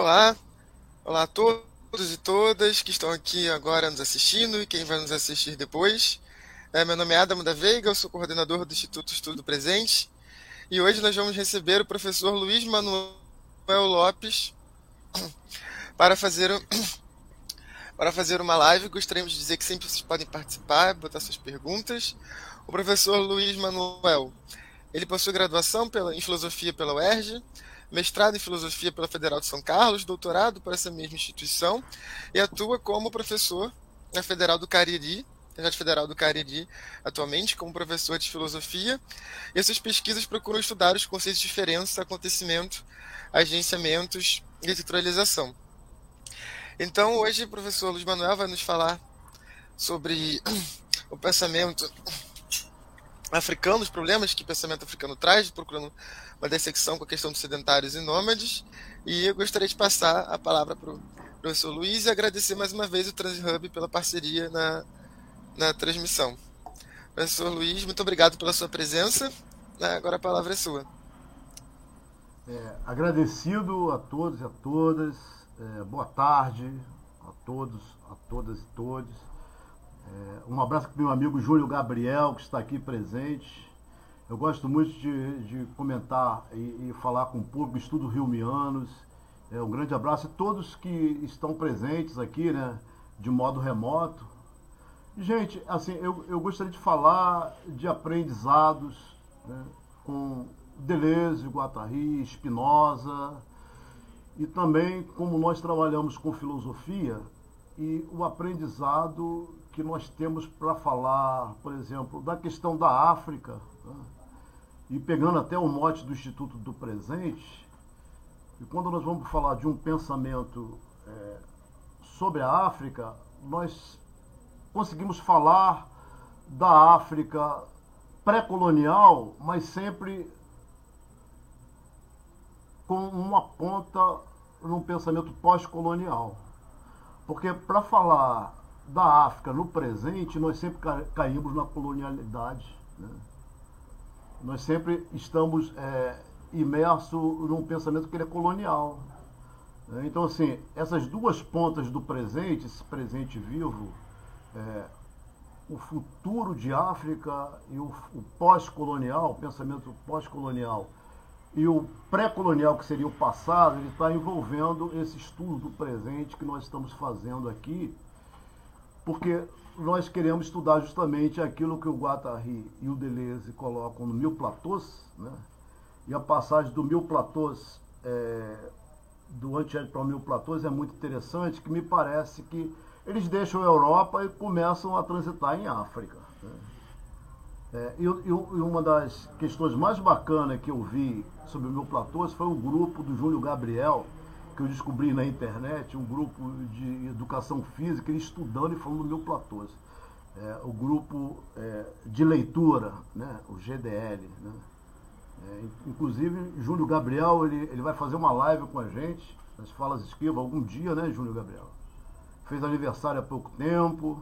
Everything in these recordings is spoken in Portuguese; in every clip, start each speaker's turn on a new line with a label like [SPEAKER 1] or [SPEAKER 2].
[SPEAKER 1] Olá, olá a todos e todas que estão aqui agora nos assistindo e quem vai nos assistir depois. É, meu nome é Adamo da Veiga, eu sou coordenador do Instituto Estudo Presente e hoje nós vamos receber o professor Luiz Manuel Lopes para fazer, para fazer uma live. Gostaríamos de dizer que sempre vocês podem participar, botar suas perguntas. O professor Luiz Manuel, ele possui graduação pela, em filosofia pela UERJ, mestrado em filosofia pela Federal de São Carlos, doutorado por essa mesma instituição e atua como professor na Federal do Cariri, Universidade Federal do Cariri, atualmente como professor de filosofia. E essas pesquisas procuram estudar os conceitos de diferença, acontecimento, agenciamentos e estruturalização. Então, hoje o professor Luiz Manuel vai nos falar sobre o pensamento africano, os problemas que o pensamento africano traz, procurando uma dissecção com a questão dos sedentários e nômades. E eu gostaria de passar a palavra para o professor Luiz e agradecer mais uma vez o TransHub pela parceria na, na transmissão. Professor Luiz, muito obrigado pela sua presença. Né, agora a palavra é sua.
[SPEAKER 2] É, agradecido a todos e a todas. É, boa tarde a todos, a todas e todos. É, um abraço para o meu amigo Júlio Gabriel, que está aqui presente. Eu gosto muito de, de comentar e, e, falar com o público, estudo Rio-Mianos. É, um grande abraço a todos que estão presentes aqui, né, de modo remoto. Gente, assim, eu, eu gostaria de falar de aprendizados né, com Deleuze, Guattari, Spinoza, e também como nós trabalhamos com filosofia e o aprendizado que nós temos para falar, por exemplo, da questão da África, e pegando até o mote do Instituto do Presente, e quando nós vamos falar de um pensamento é, sobre a África, nós conseguimos falar da África pré-colonial, mas sempre com uma ponta num pensamento pós-colonial. Porque para falar da África no presente, nós sempre caímos na colonialidade. Né? Nós sempre estamos é, imersos num pensamento que ele é colonial. Né? Então, assim, essas duas pontas do presente, esse presente vivo, é, o futuro de África e o, o pós-colonial, o pensamento pós-colonial, e o pré-colonial, que seria o passado, ele está envolvendo esse estudo do presente que nós estamos fazendo aqui, porque nós queremos estudar justamente aquilo que o Guattari e o Deleuze colocam no Mil Platôs, né? e a passagem do Mil Platôs, é, do Antiédio para o Mil Platôs é muito interessante, que me parece que eles deixam a Europa e começam a transitar em África. Né? É, e, e, uma das questões mais bacanas que eu vi sobre o Mil Platôs foi o grupo do Júlio Gabriel, que eu descobri na internet, um grupo de educação física, ele estudando e falando do meu platôs. É, o grupo é, de leitura, né, o GDL. Né? É, inclusive, Júlio Gabriel, ele, ele vai fazer uma live com a gente, nas Falas Esquiva, algum dia, né, Júlio Gabriel? Fez aniversário há pouco tempo.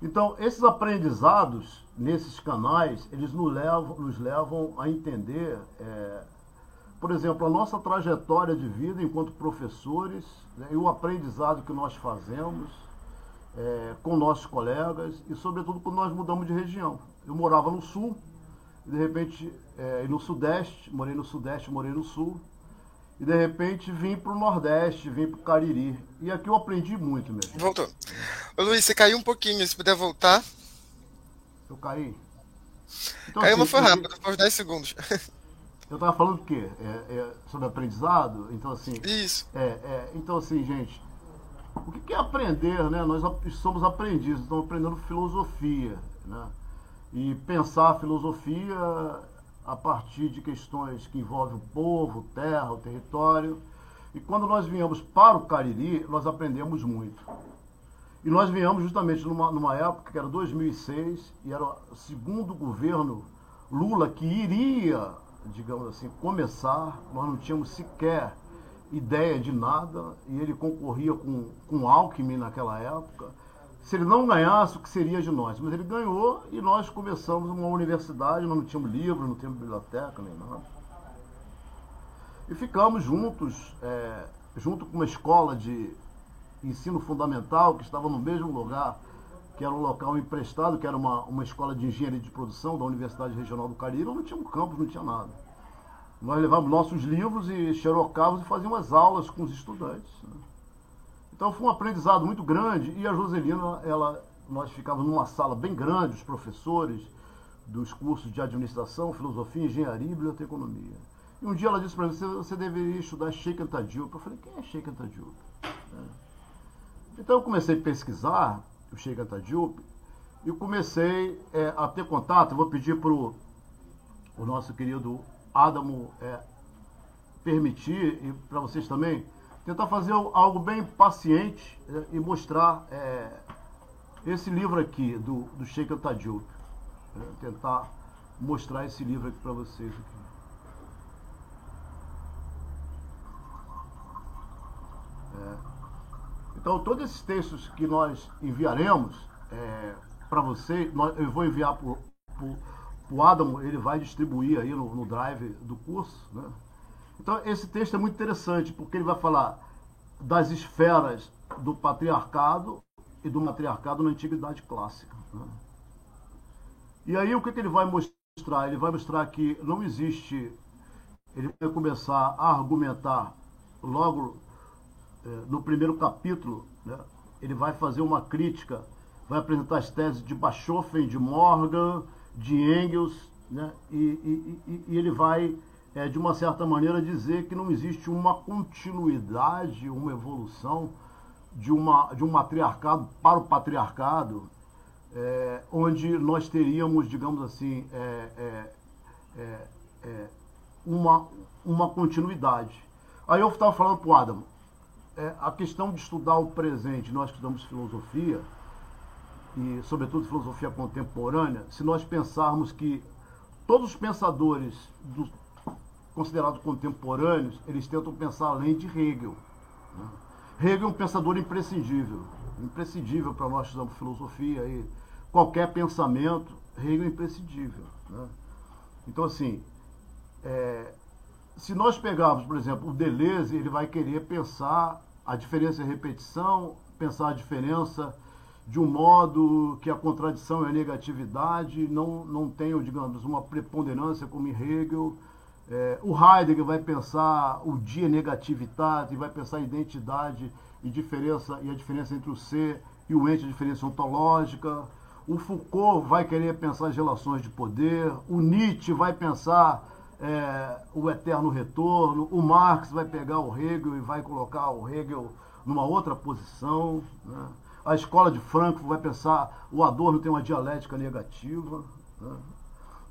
[SPEAKER 2] Então, esses aprendizados nesses canais, eles nos levam, nos levam a entender é, por exemplo, a nossa trajetória de vida enquanto professores né, e o aprendizado que nós fazemos é, com nossos colegas e, sobretudo, quando nós mudamos de região. Eu morava no Sul, e de repente, é, no Sudeste, morei no Sudeste, morei no Sul, e de repente vim para o Nordeste, vim para o Cariri. E aqui eu aprendi muito mesmo.
[SPEAKER 1] Voltou. Ô, Luiz, você caiu um pouquinho, se puder voltar.
[SPEAKER 2] Eu caí?
[SPEAKER 1] Então, Caiu, assim, mas foi rápido, foi uns 10 segundos.
[SPEAKER 2] Eu estava falando o quê? É, é, sobre aprendizado? Então, assim.
[SPEAKER 1] Isso.
[SPEAKER 2] É, é, então, assim, gente, o que é aprender, né? Nós somos aprendizes, estamos aprendendo filosofia, né? E pensar a filosofia a partir de questões que envolvem o povo, terra, o território. E quando nós viemos para o Cariri, nós aprendemos muito. E nós viemos justamente numa, numa época que era 2006, e era o segundo governo Lula que iria digamos assim, começar, nós não tínhamos sequer ideia de nada, e ele concorria com, com Alckmin naquela época. Se ele não ganhasse, o que seria de nós? Mas ele ganhou e nós começamos uma universidade, nós não tínhamos livro, não tínhamos biblioteca nem nada. E ficamos juntos, é, junto com uma escola de ensino fundamental que estava no mesmo lugar, que era um local emprestado, que era uma, uma escola de engenharia de produção da Universidade Regional do Caribe, não tinha um campus, não tinha nada. Nós levávamos nossos livros e xerocávamos e fazíamos aulas com os estudantes. Né? Então foi um aprendizado muito grande e a Joselina, ela, nós ficávamos numa sala bem grande, os professores dos cursos de administração, filosofia, engenharia e biblioteconomia. E um dia ela disse para mim, você, você deveria estudar Sheikh Anta. Eu falei, quem é Sheikh Anta? É. Então eu comecei a pesquisar o Sheikh Anta Diop e comecei é, a ter contato. vou pedir para o nosso querido Adamo é, permitir, e para vocês também, tentar fazer algo bem paciente é, e mostrar é, esse livro aqui do, do Sheikh Diop. É, tentar mostrar esse livro aqui para vocês. Aqui. É. Então, todos esses textos que nós enviaremos é, para você, nós, eu vou enviar para o Adamo, ele vai distribuir aí no, no drive do curso. Né? Então, esse texto é muito interessante, porque ele vai falar das esferas do patriarcado e do matriarcado na antiguidade clássica. Né? E aí, o que, que ele vai mostrar? Ele vai mostrar que não existe. Ele vai começar a argumentar logo no primeiro capítulo, né, ele vai fazer uma crítica, vai apresentar as teses de Bachofen, de Morgan, de Engels, né, e, e, e ele vai, é, de uma certa maneira, dizer que não existe uma continuidade, uma evolução de, uma, de um matriarcado para o patriarcado, é, onde nós teríamos, digamos assim, é, é, é, é uma, uma continuidade. Aí eu estava falando para o Adam, é, a questão de estudar o presente, nós que estudamos filosofia, e sobretudo filosofia contemporânea, se nós pensarmos que todos os pensadores do, considerados contemporâneos, eles tentam pensar além de Hegel. Né? Hegel é um pensador imprescindível, imprescindível para nós que estudamos filosofia e qualquer pensamento, Hegel é imprescindível. Né? Então, assim, é, se nós pegarmos, por exemplo, o Deleuze, ele vai querer pensar a diferença é repetição, pensar a diferença de um modo que a contradição e a negatividade não, não tenham, digamos, uma preponderância como em Hegel. É, o Heidegger vai pensar o dia negatividade, vai pensar a identidade e diferença e a diferença entre o ser e o ente, a diferença ontológica. O Foucault vai querer pensar as relações de poder. O Nietzsche vai pensar é, o eterno retorno. O Marx vai pegar o Hegel e vai colocar o Hegel numa outra posição. Né? A escola de Frankfurt vai pensar o Adorno tem uma dialética negativa. Né?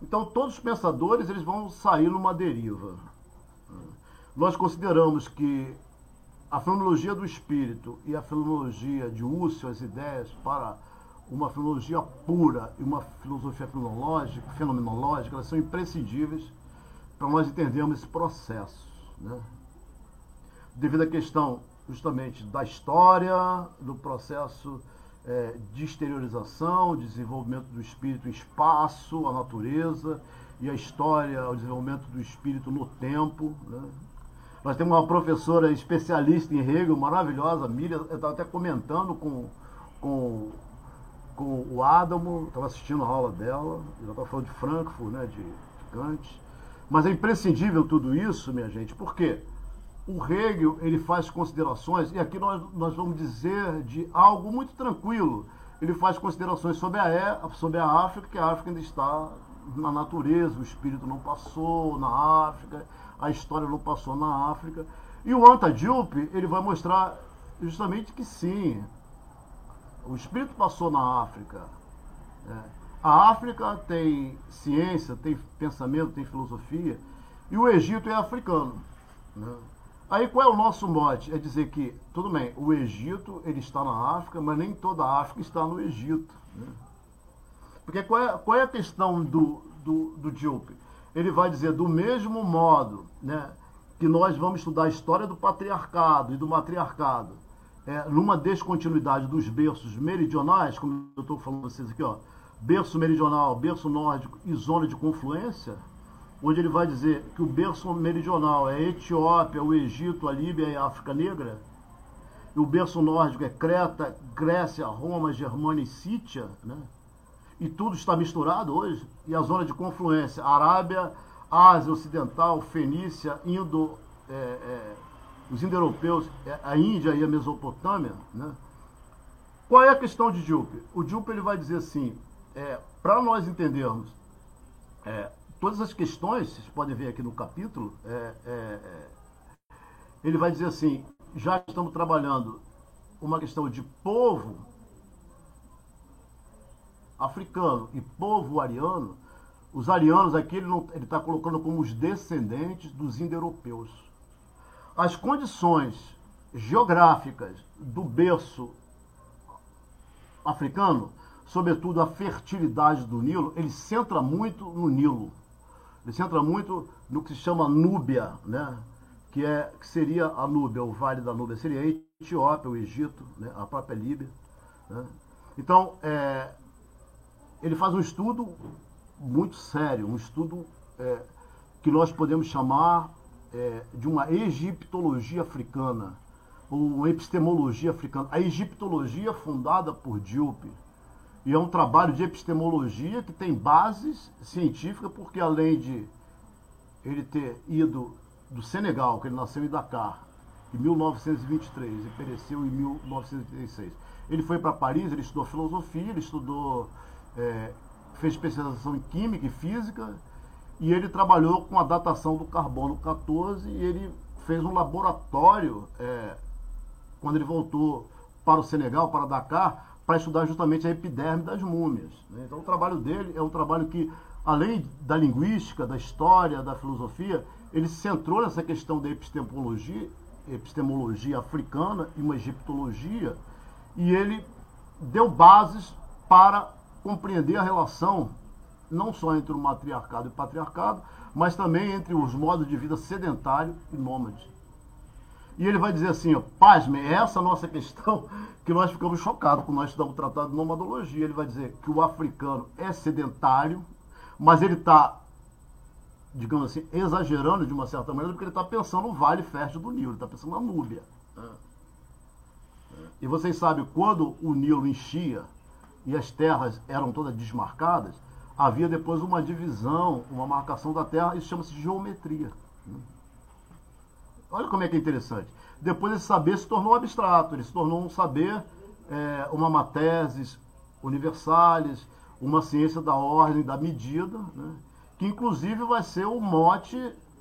[SPEAKER 2] Então todos os pensadores eles vão sair numa deriva. Né? Nós consideramos que a fenomenologia do espírito e a fenomenologia de Husserl, as ideias para uma filosofia pura e uma filosofia fenomenológica, fenomenológica elas são imprescindíveis para nós entendermos esse processo. Né? Devido à questão justamente da história, do processo é, de exteriorização, desenvolvimento do espírito espaço, a natureza, e a história, o desenvolvimento do espírito no tempo. Né? Nós temos uma professora especialista em Hegel, maravilhosa, Miriam, eu estava até comentando com, com, com o Adamo, estava assistindo a aula dela, ela estava falando de Frankfurt, né, de, de Kant, mas é imprescindível tudo isso, minha gente, porque o Hegel ele faz considerações, e aqui nós, nós vamos dizer de algo muito tranquilo. Ele faz considerações sobre a, sobre a África, que a África ainda está na natureza, o espírito não passou na África, a história não passou na África. E o Anta Diop, ele vai mostrar justamente que sim, o espírito passou na África. É. A África tem ciência, tem pensamento, tem filosofia, e o Egito é africano. Né? Aí qual é o nosso mote? É dizer que, tudo bem, o Egito ele está na África, mas nem toda a África está no Egito. Né? Porque qual é, qual é a questão do, do, do Diop? Ele vai dizer, do mesmo modo né, que nós vamos estudar a história do patriarcado e do matriarcado, é, numa descontinuidade dos berços meridionais, como eu estou falando para vocês aqui, ó, berço meridional, berço nórdico e zona de confluência, onde ele vai dizer que o berço meridional é a Etiópia, o Egito, a Líbia e a África Negra, e o berço nórdico é Creta, Grécia, Roma, Germânia e Sítia, né? e tudo está misturado hoje, e a zona de confluência, Arábia, Ásia Ocidental, Fenícia, Indo, é, é, os indo-europeus, é, a Índia e a Mesopotâmia, né? Qual é a questão de Diup? O Diup ele vai dizer assim, é, para nós entendermos é, todas as questões, vocês podem ver aqui no capítulo, é, é, é, ele vai dizer assim, já estamos trabalhando uma questão de povo africano e povo ariano, os arianos aqui ele está colocando como os descendentes dos indo-europeus. As condições geográficas do berço africano, sobretudo a fertilidade do Nilo, ele centra muito no Nilo. Ele centra muito no que se chama Núbia, né? que, é, que seria a Núbia, o Vale da Núbia, seria a Etiópia, o Egito, né? a própria Líbia. Né? Então, é, ele faz um estudo muito sério, um estudo é, que nós podemos chamar é, de uma egiptologia africana, ou uma epistemologia africana. A egiptologia fundada por Diop, e é um trabalho de epistemologia que tem bases científicas, porque além de ele ter ido do Senegal, que ele nasceu em Dakar, em 1923 e pereceu em 1936. Ele foi para Paris, ele estudou filosofia, ele estudou é, fez especialização em Química e Física, e ele trabalhou com a datação do carbono 14 e ele fez um laboratório é, quando ele voltou para o Senegal, para Dakar, para estudar justamente a epiderme das múmias. Né? Então o trabalho dele é um trabalho que, além da linguística, da história, da filosofia, ele se centrou nessa questão da epistemologia, epistemologia africana e uma egiptologia, e ele deu bases para compreender a relação não só entre o matriarcado e o patriarcado, mas também entre os modos de vida sedentário e nômade. E ele vai dizer assim, ó, pasme, é essa nossa questão que nós ficamos chocados quando nós estudamos o tratado de nomadologia. Ele vai dizer que o africano é sedentário, mas ele está, digamos assim, exagerando de uma certa maneira, porque ele está pensando no vale fértil do Nilo, ele está pensando na Núbia. E vocês sabem, quando o Nilo enchia, e as terras eram todas desmarcadas, havia depois uma divisão, uma marcação da terra, isso chama-se geometria. Olha como é que é interessante. Depois esse saber se tornou abstrato, ele se tornou um saber, é, uma matésis universalis, uma ciência da ordem, da medida, né? que inclusive vai ser o mote,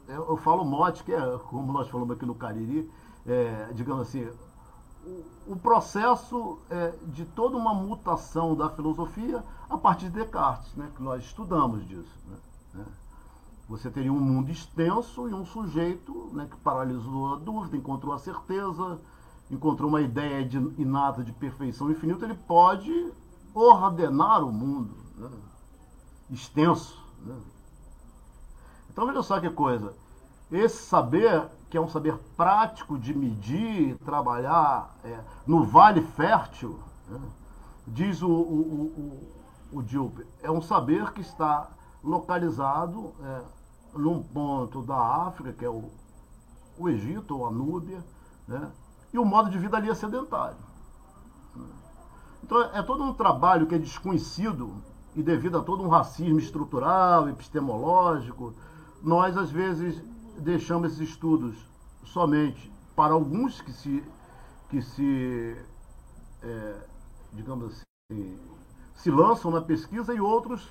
[SPEAKER 2] eu falo mote, que é como nós falamos aqui no Cariri, é, digamos assim, o processo é, de toda uma mutação da filosofia a partir de Descartes, né, que nós estudamos disso. Né, né. Você teria um mundo extenso e um sujeito né, que paralisou a dúvida, encontrou a certeza, encontrou uma ideia de, inata de perfeição infinita, ele pode ordenar o mundo né, extenso. Né. Então veja só que coisa. Esse saber que é um saber prático de medir, trabalhar é, no vale fértil, né? diz o, o, o, o Dilpe, é um saber que está localizado é, num ponto da África, que é o, o Egito ou a Núbia, né? e o modo de vida ali é sedentário. Então é todo um trabalho que é desconhecido e devido a todo um racismo estrutural, epistemológico, nós às vezes deixamos esses estudos somente para alguns que se, que se é, digamos assim, se lançam na pesquisa e outros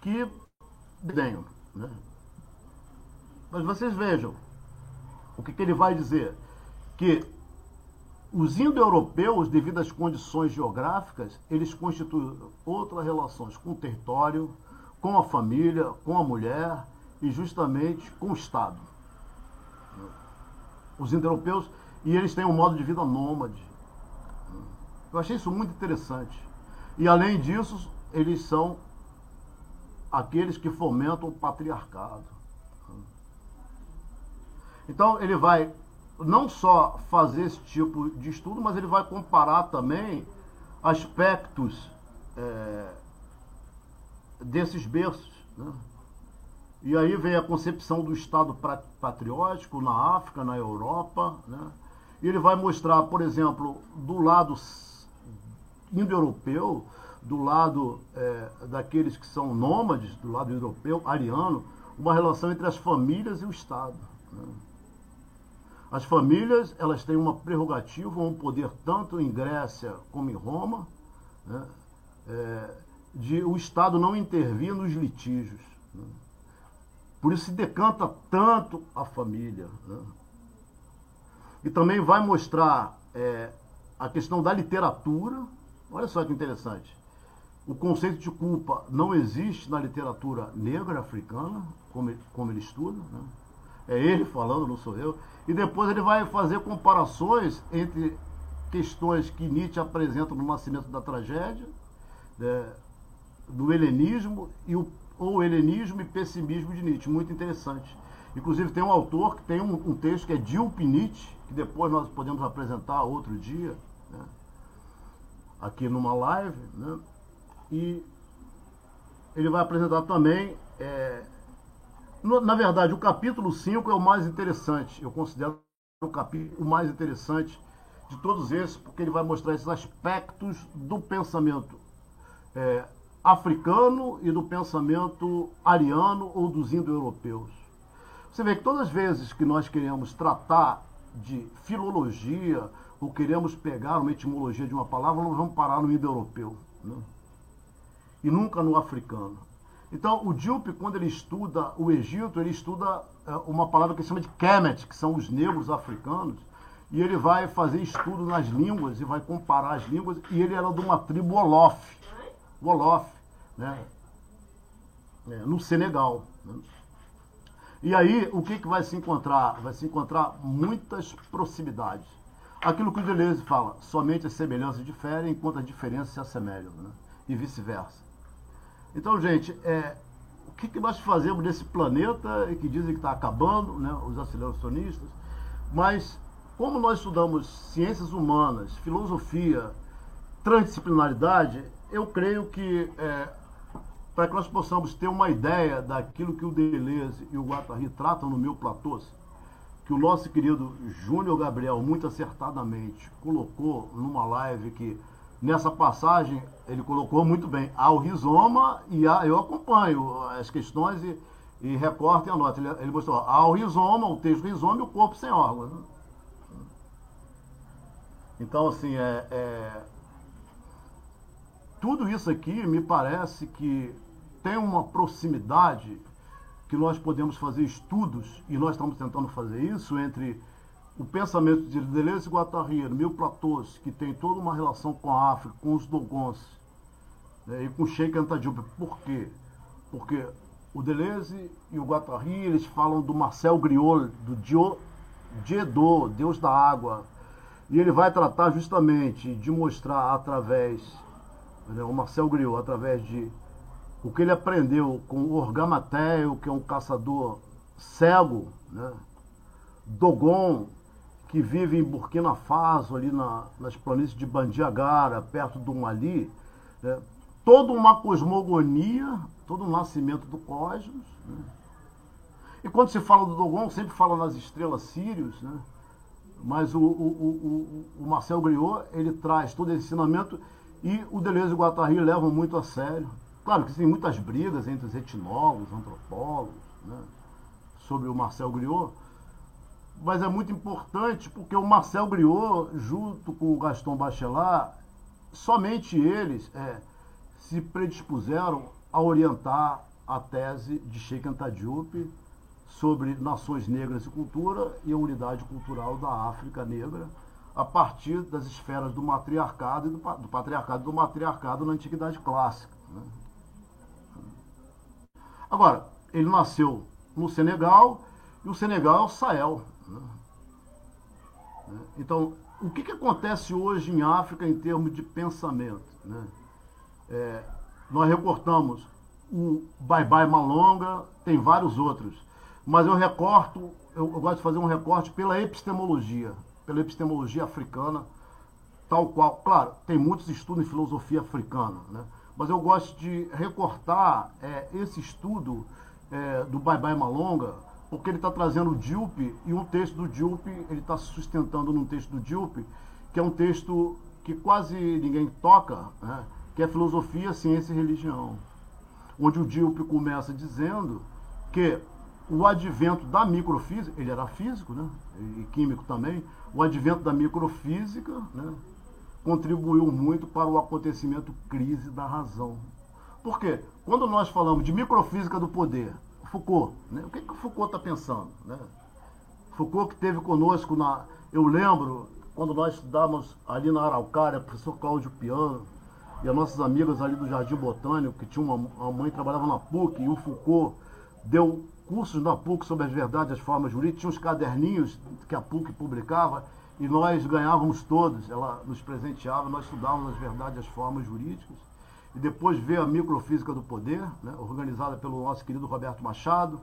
[SPEAKER 2] que denham. Né? Mas vocês vejam o que, que ele vai dizer. Que os indo-europeus, devido às condições geográficas, eles constituem outras relações com o território, com a família, com a mulher e justamente com o Estado os indo-europeus, e eles têm um modo de vida nômade. Eu achei isso muito interessante. E além disso, eles são aqueles que fomentam o patriarcado. Então ele vai não só fazer esse tipo de estudo, mas ele vai comparar também aspectos é, desses berços. Né? E aí vem a concepção do Estado patriótico na África, na Europa. Né? E ele vai mostrar, por exemplo, do lado indo-europeu, do lado é, daqueles que são nômades, do lado europeu, ariano, uma relação entre as famílias e o Estado. Né? As famílias elas têm uma prerrogativa, um poder tanto em Grécia como em Roma, né? é, de o Estado não intervir nos litígios. Né? Por isso se decanta tanto a família. Né? E também vai mostrar é, a questão da literatura. Olha só que interessante. O conceito de culpa não existe na literatura negra africana, como como ele estuda. Né? É ele falando, não sou eu. E depois ele vai fazer comparações entre questões que Nietzsche apresenta no Nascimento da Tragédia, né, do helenismo e o ou helenismo e pessimismo de Nietzsche, muito interessante. Inclusive tem um autor que tem um, um texto que é Dilp Nietzsche, que depois nós podemos apresentar outro dia, né, aqui numa live, né, e ele vai apresentar também, é, na verdade, o capítulo 5 é o mais interessante, eu considero o capítulo mais interessante de todos esses, porque ele vai mostrar esses aspectos do pensamento é, africano e do pensamento ariano ou dos indo-europeus. Você vê que todas as vezes que nós queremos tratar de filologia ou queremos pegar uma etimologia de uma palavra, nós vamos parar no indo-europeu. Né? E nunca no africano. Então, o Diop, quando ele estuda o Egito, ele estuda é, uma palavra que se chama de Kemet, que são os negros africanos, e ele vai fazer estudo nas línguas e vai comparar as línguas, e ele era de uma tribo Olof. Wolof, né? É, no Senegal. Né? E aí, o que, que vai se encontrar? Vai se encontrar muitas proximidades. Aquilo que o Deleuze fala, somente as semelhanças diferem enquanto as diferenças se assemelham, né? e vice-versa. Então, gente, é, o que, que nós fazemos nesse planeta que dizem que está acabando, né, os aceleracionistas, mas como nós estudamos ciências humanas, filosofia, transdisciplinaridade, eu creio que é, para que nós possamos ter uma ideia daquilo que o Deleuze e o Guattari tratam no meu platô, que o nosso querido Júnior Gabriel, muito acertadamente, colocou numa live que nessa passagem ele colocou muito bem ao rizoma e a, eu acompanho as questões e, e recorto e anoto. Ele, ele mostrou ao rizoma, o texto rizoma e o corpo sem órgãos. Né? Então, assim, é, é tudo isso aqui me parece que tem uma proximidade que nós podemos fazer estudos, e nós estamos tentando fazer isso, entre o pensamento de Deleuze e Guattari, Mil Platôs, que tem toda uma relação com a África, com os Dogons, né, e com Sheikh Anta Diop. Por quê? Porque o Deleuze e o Guattari, eles falam do Marcel Griol, do Dio, Diedo, Deus da Água, e ele vai tratar justamente de mostrar através né, o Marcel Griot, através de o que ele aprendeu com o Orgamateio, que é um caçador cego, né? Dogon, que vive em Burkina Faso, ali na, nas planícies de Bandiagara, perto do Mali, né? toda uma cosmogonia, todo o nascimento do cosmos. Né? E quando se fala do Dogon, sempre fala nas estrelas Sírios, né? mas o, o, o, o Marcel Griot, ele traz todo esse ensinamento e o Deleuze e o Guattari levam muito a sério. Claro que tem muitas brigas entre os etnólogos, antropólogos, né, sobre o Marcel Griot, mas é muito importante porque o Marcel Griot, junto com o Gaston Bachelard, somente eles é, se predispuseram a orientar a tese de Sheikh Anta Diop sobre nações negras e cultura e a unidade cultural da África negra a partir das esferas do matriarcado e do, do patriarcado e do matriarcado na Antiguidade Clássica. Né? Agora, ele nasceu no Senegal e o Senegal é o Sahel. Né? Então, o que, que acontece hoje em África em termos de pensamento? Né? É, nós recortamos o Bye Bye Malonga, tem vários outros, mas eu recorto, eu, eu gosto de fazer um recorte pela epistemologia pela epistemologia africana, tal qual. Claro, tem muitos estudos em filosofia africana, né? mas eu gosto de recortar é, esse estudo é, do Bye Bye Malonga, porque ele está trazendo o Dilpe e um texto do Dilpe, ele está sustentando num texto do Dilpe, que é um texto que quase ninguém toca, né? que é filosofia, ciência e religião. Onde o Dilpe começa dizendo que o advento da microfísica, ele era físico, né? E químico também, o advento da microfísica, né? Contribuiu muito para o acontecimento crise da razão. Por quê? Quando nós falamos de microfísica do poder, Foucault, né? o que, que o Foucault está pensando? Né? Foucault que teve conosco na. Eu lembro, quando nós estudávamos ali na Araucária, o professor Cláudio Piano, e as nossas amigas ali do Jardim Botânico, que tinha uma, uma mãe que trabalhava na PUC, e o Foucault deu cursos na PUC sobre as verdades e as formas jurídicas, tinha uns caderninhos que a PUC publicava, e nós ganhávamos todos, ela nos presenteava, nós estudávamos as verdades e as formas jurídicas. E depois veio a microfísica do poder, né, organizada pelo nosso querido Roberto Machado.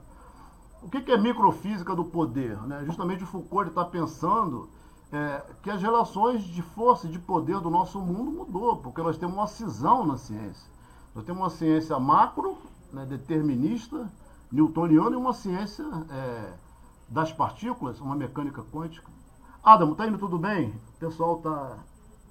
[SPEAKER 2] O que, que é microfísica do poder? Né? Justamente o Foucault está pensando é, que as relações de força e de poder do nosso mundo mudou, porque nós temos uma cisão na ciência. Nós temos uma ciência macro, né, determinista, newtoniana, e uma ciência é, das partículas, uma mecânica quântica. Adamo, tá indo tudo bem? O pessoal tá,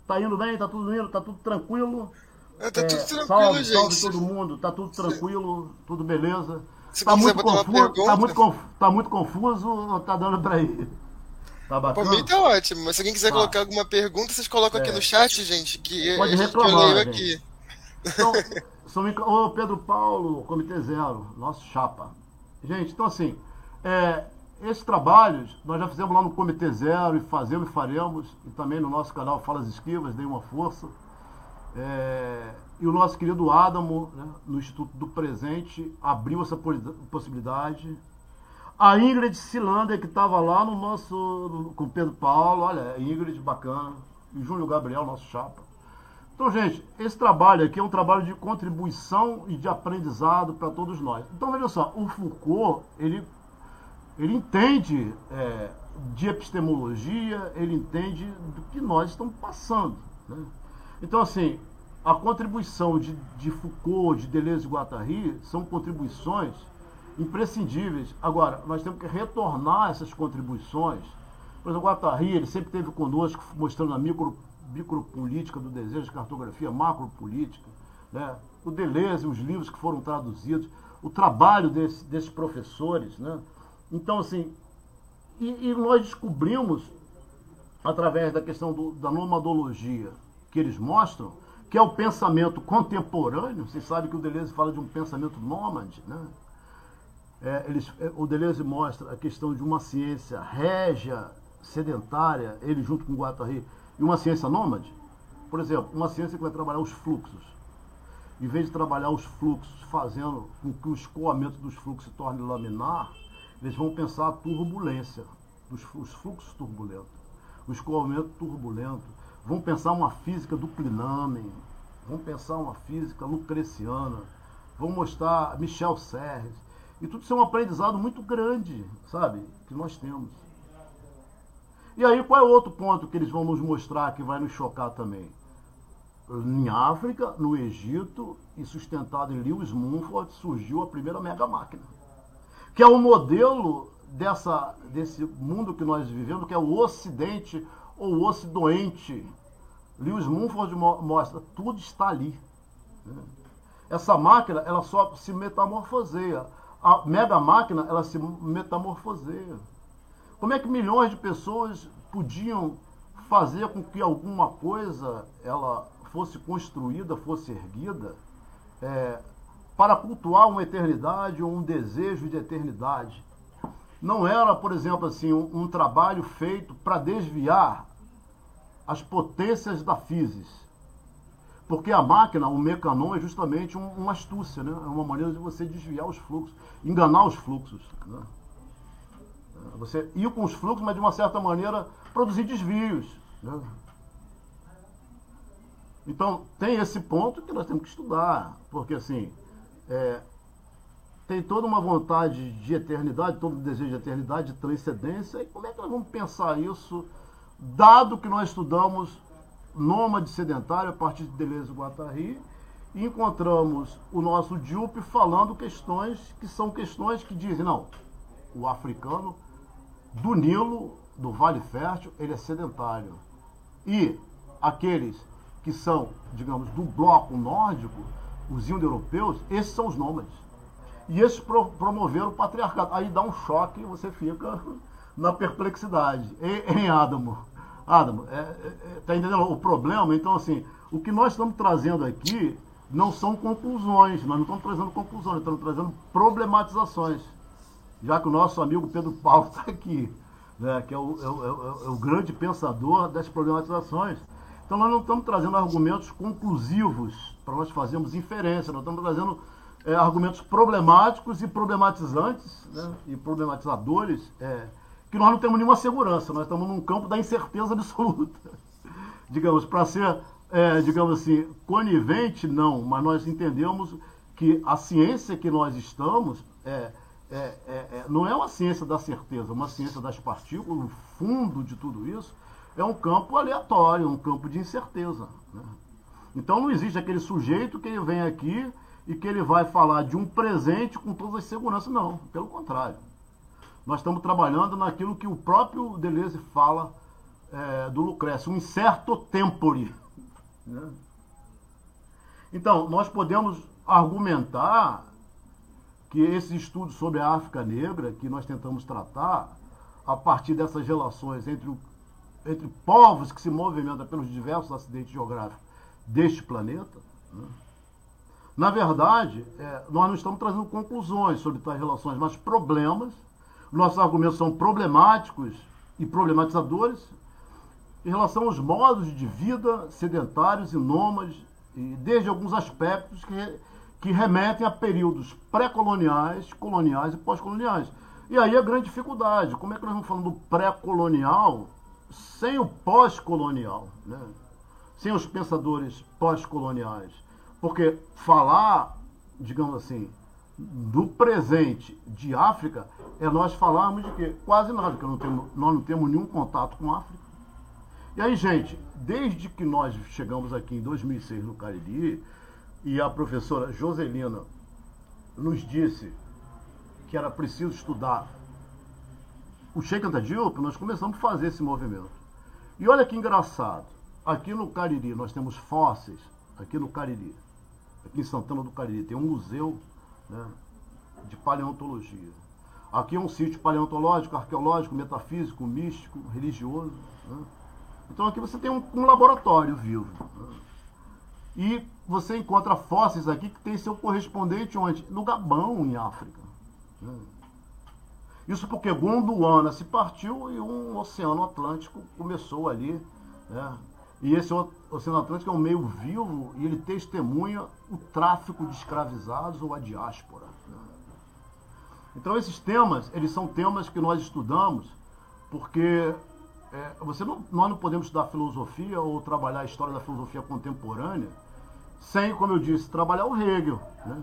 [SPEAKER 2] tá indo bem? Tá tudo indo? Tá tudo tranquilo?
[SPEAKER 1] É, tá tudo tranquilo,
[SPEAKER 2] salve,
[SPEAKER 1] gente.
[SPEAKER 2] salve todo mundo, tá tudo tranquilo, tudo beleza.
[SPEAKER 1] Se
[SPEAKER 2] Tá muito, confuso, tá, muito conf- tá muito confuso ou tá dando pra ir? Tá
[SPEAKER 1] Por
[SPEAKER 2] bacana?
[SPEAKER 1] mim tá ótimo, mas se alguém quiser
[SPEAKER 2] Tá.
[SPEAKER 1] colocar alguma pergunta, vocês colocam aqui
[SPEAKER 2] É.
[SPEAKER 1] no chat, gente, que
[SPEAKER 2] Pode
[SPEAKER 1] eu- eu
[SPEAKER 2] reclamar,
[SPEAKER 1] leio
[SPEAKER 2] gente.
[SPEAKER 1] aqui.
[SPEAKER 2] Então, são, ô Pedro Paulo, Comitê Zero, nosso chapa. Gente, então assim, é, esses trabalhos nós já fizemos lá no Comitê Zero e fazemos e faremos, e também no nosso canal Falas Esquivas, dei uma força. É, e o nosso querido Adamo, né, no Instituto do Presente, abriu essa possibilidade. A Ingrid Silander, que estava lá no nosso. no- com o Pedro Paulo, olha, Ingrid bacana. E o Júlio Gabriel, nosso chapa. Então, gente, esse trabalho aqui é um trabalho de contribuição e de aprendizado para todos nós. Então, veja só, o Foucault, ele, ele entende é, de epistemologia, ele entende do que nós estamos passando. né? Então, assim, a contribuição de, de Foucault, de Deleuze e Guattari são contribuições imprescindíveis. Agora, nós temos que retornar essas contribuições. Por exemplo, Guattari, ele sempre esteve conosco mostrando a micro, micropolítica do desejo, cartografia macropolítica. Né? O Deleuze, os livros que foram traduzidos, o trabalho desse, desses professores. Né? Então, assim, e, e nós descobrimos, através da questão do- da nomadologia que eles mostram, que é o pensamento contemporâneo. Vocês sabem que o Deleuze fala de um pensamento nômade, né? É, eles, é, o Deleuze mostra a questão de uma ciência régia, sedentária, ele junto com Guattari, e uma ciência nômade. Por exemplo, uma ciência que vai trabalhar os fluxos. Em vez de trabalhar os fluxos fazendo com que o escoamento dos fluxos se torne laminar, eles vão pensar a turbulência, dos, os fluxos turbulentos, o escoamento turbulento. Vão pensar uma física do Plinamen, vão pensar uma física lucreciana, vão mostrar Michel Serres. E tudo isso é um aprendizado muito grande, sabe? Que nós temos. E aí, qual é o outro ponto que eles vão nos mostrar que vai nos chocar também? Em África, no Egito, e sustentado em Lewis Mumford, surgiu a primeira mega máquina. Que é o modelo dessa, desse mundo que nós vivemos, que é o Ocidente ou o Ocidoente. Lewis Mumford mo- mostra, tudo está ali. né? Essa máquina, ela só se metamorfoseia. A mega máquina, ela se metamorfoseia. Como é que milhões de pessoas podiam fazer com que alguma coisa ela fosse construída, fosse erguida, é, para cultuar uma eternidade ou um desejo de eternidade? Não era, por exemplo, assim, um, um trabalho feito para desviar as potências da physis. Porque a máquina, o mecanon, é justamente um- uma astúcia, né? é uma maneira de você desviar os fluxos, enganar os fluxos. Né? Você ir com os fluxos, mas de uma certa maneira produzir desvios. né? Então, tem esse ponto que nós temos que estudar, porque assim, é, tem toda uma vontade de eternidade, todo um desejo de eternidade, de transcendência, e como é que nós vamos pensar isso, dado que nós estudamos nômade sedentário a partir de Deleuze Guattari, encontramos o nosso Diup falando questões que são questões que dizem, não, o africano do Nilo, do Vale Fértil, ele é sedentário. E aqueles que são, digamos, do bloco nórdico, os indo-europeus, esses são os nômades. E esses pro, promoveram o patriarcado. Aí dá um choque e você fica na perplexidade. Em? Adamo, é, é, é, tá entendendo o problema? Então, assim, o que nós estamos trazendo aqui não são conclusões, nós não estamos trazendo conclusões, estamos trazendo problematizações. Já que o nosso amigo Pedro Paulo está aqui, né, que é o, é, o, é o grande pensador das problematizações. Então nós não estamos trazendo argumentos conclusivos para nós fazermos inferência, nós estamos trazendo é, argumentos problemáticos e problematizantes né, e problematizadores é, que nós não temos nenhuma segurança, nós estamos num campo da incerteza absoluta. digamos, para ser, é, digamos assim, conivente, não, mas nós entendemos que a ciência que nós estamos é, é, é, é não é uma ciência da certeza, uma ciência das partículas, o fundo de tudo isso é um campo aleatório, um campo de incerteza. Né? Então não existe aquele sujeito que vem aqui e que ele vai falar de um presente com todas as seguranças. Não, pelo contrário. Nós estamos trabalhando naquilo que o próprio Deleuze fala é, do Lucrécio, um incerto tempore. Né? Então, nós podemos argumentar que esses estudos sobre a África Negra, que nós tentamos tratar, a partir dessas relações entre o entre povos que se movimentam pelos diversos acidentes geográficos deste planeta, né? na verdade, é, nós não estamos trazendo conclusões sobre tais relações, mas problemas. Nossos argumentos são problemáticos e problematizadores em relação aos modos de vida sedentários e nômades, desde alguns aspectos que, que remetem a períodos pré-coloniais, coloniais e pós-coloniais. E aí a grande dificuldade, como é que nós estamos falando do pré-colonial sem o pós-colonial, né? sem os pensadores pós-coloniais. Porque falar, digamos assim, do presente de África é nós falarmos de quê? Quase nada, porque não temos, nós não temos nenhum contato com África. E aí, gente, desde que nós chegamos aqui em 2006 no Cariri, e a professora Joselina nos disse que era preciso estudar o Sheikh Anta Diop, nós começamos a fazer esse movimento. E olha que engraçado. Aqui no Cariri nós temos fósseis, aqui no Cariri, aqui em Santana do Cariri, tem um museu né, de paleontologia. Aqui é um sítio paleontológico, arqueológico, metafísico, místico, religioso. Né? Então aqui você tem um, um laboratório vivo. Né? E você encontra fósseis aqui que tem seu correspondente onde? No Gabão, em África. Né? Isso porque Gondwana se partiu e um oceano Atlântico começou ali. Né? E esse oceano Atlântico é um meio vivo e ele testemunha o tráfico de escravizados ou a diáspora. Né? Então esses temas, eles são temas que nós estudamos porque é, você não, nós não podemos estudar filosofia ou trabalhar a história da filosofia contemporânea sem, como eu disse, trabalhar o Hegel. Né?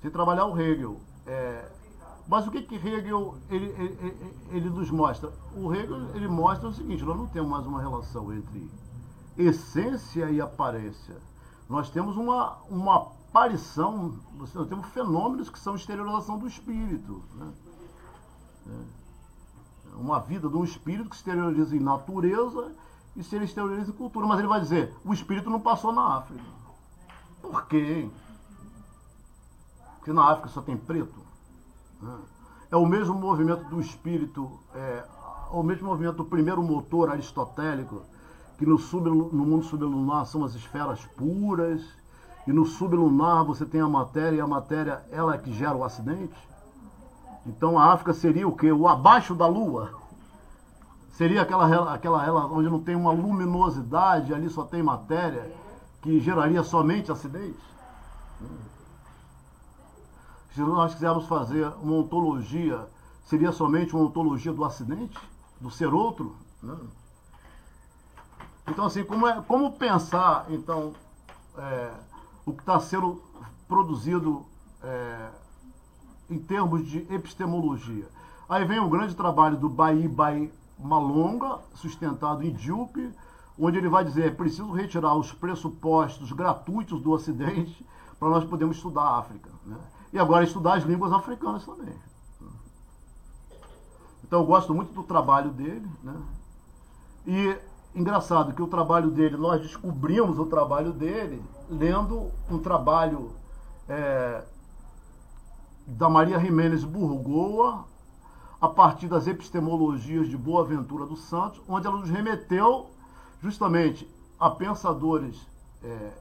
[SPEAKER 2] Sem trabalhar o Hegel. É, mas o que, que Hegel ele, ele, ele, nos mostra? O Hegel ele mostra o seguinte: nós não temos mais uma relação entre essência e aparência. Nós temos uma, uma aparição, nós temos fenômenos que são exteriorização do espírito. Né? É. Uma vida de um espírito que se exterioriza em natureza e se exterioriza em cultura. Mas ele vai dizer: o espírito não passou na África. Por quê? Porque na África só tem preto. É o mesmo movimento do espírito, é, o mesmo movimento do primeiro motor aristotélico, que no, sub, no mundo sublunar são as esferas puras, e no sublunar você tem a matéria, e a matéria ela é que gera o acidente. Então a África seria o quê? O abaixo da Lua. Seria aquela, aquela onde não tem uma luminosidade, ali só tem matéria, que geraria somente acidentes se nós quisermos fazer uma ontologia, seria somente uma ontologia do acidente, do ser outro? Né? Então, assim, como, é, como pensar, então, é, o que está sendo produzido é, em termos de epistemologia? Aí vem o grande trabalho do Baí Baí Malonga, sustentado em Diup, onde ele vai dizer é preciso retirar os pressupostos gratuitos do Ocidente para nós podermos estudar a África. Né? E agora estudar as línguas africanas também. Então eu gosto muito do trabalho dele. Né? E engraçado que o trabalho dele, nós descobrimos o trabalho dele lendo um trabalho é, da Maria Jiménez Burgoa, a partir das epistemologias de Boaventura dos Santos, onde ela nos remeteu justamente a pensadores é,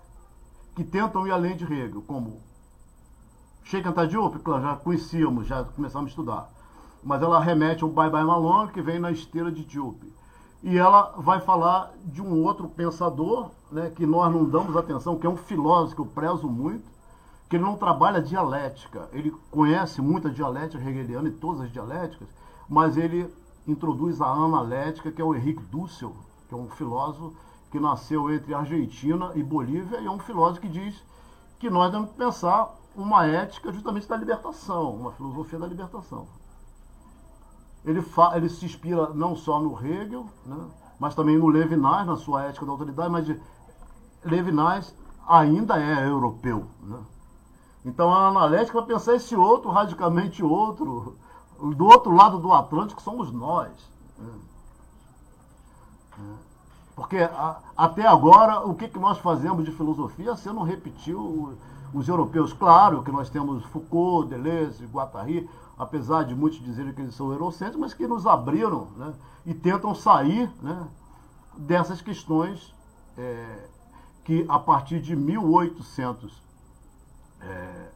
[SPEAKER 2] que tentam ir além de Hegel, como Sheikh Anta Diop, que já conhecíamos, já começamos a estudar, mas ela remete ao Bye Bye Malone, que vem na esteira de Diop. E ela vai falar de um outro pensador, né, que nós não damos atenção, que é um filósofo que eu prezo muito, que ele não trabalha dialética, ele conhece muito a dialética hegeliana e todas as dialéticas, mas ele introduz a analética, que é o Henrique Dussel, que é um filósofo que nasceu entre Argentina e Bolívia, e é um filósofo que diz que nós que pensar uma ética justamente da libertação, uma filosofia da libertação. Ele, ele se inspira não só no Hegel, né, mas também no Levinas, na sua ética da autoridade, mas de, Levinas ainda é europeu. Né? Então a analética vai pensar esse outro, radicalmente outro, do outro lado do Atlântico somos nós. Né? Porque a, até agora, o que, que nós fazemos de filosofia? Você não repetiu os europeus. Claro que nós temos Foucault, Deleuze, Guattari, apesar de muitos dizerem que eles são eurocêntricos, mas que nos abriram né, e tentam sair né, dessas questões é, que, a partir de 1800 é,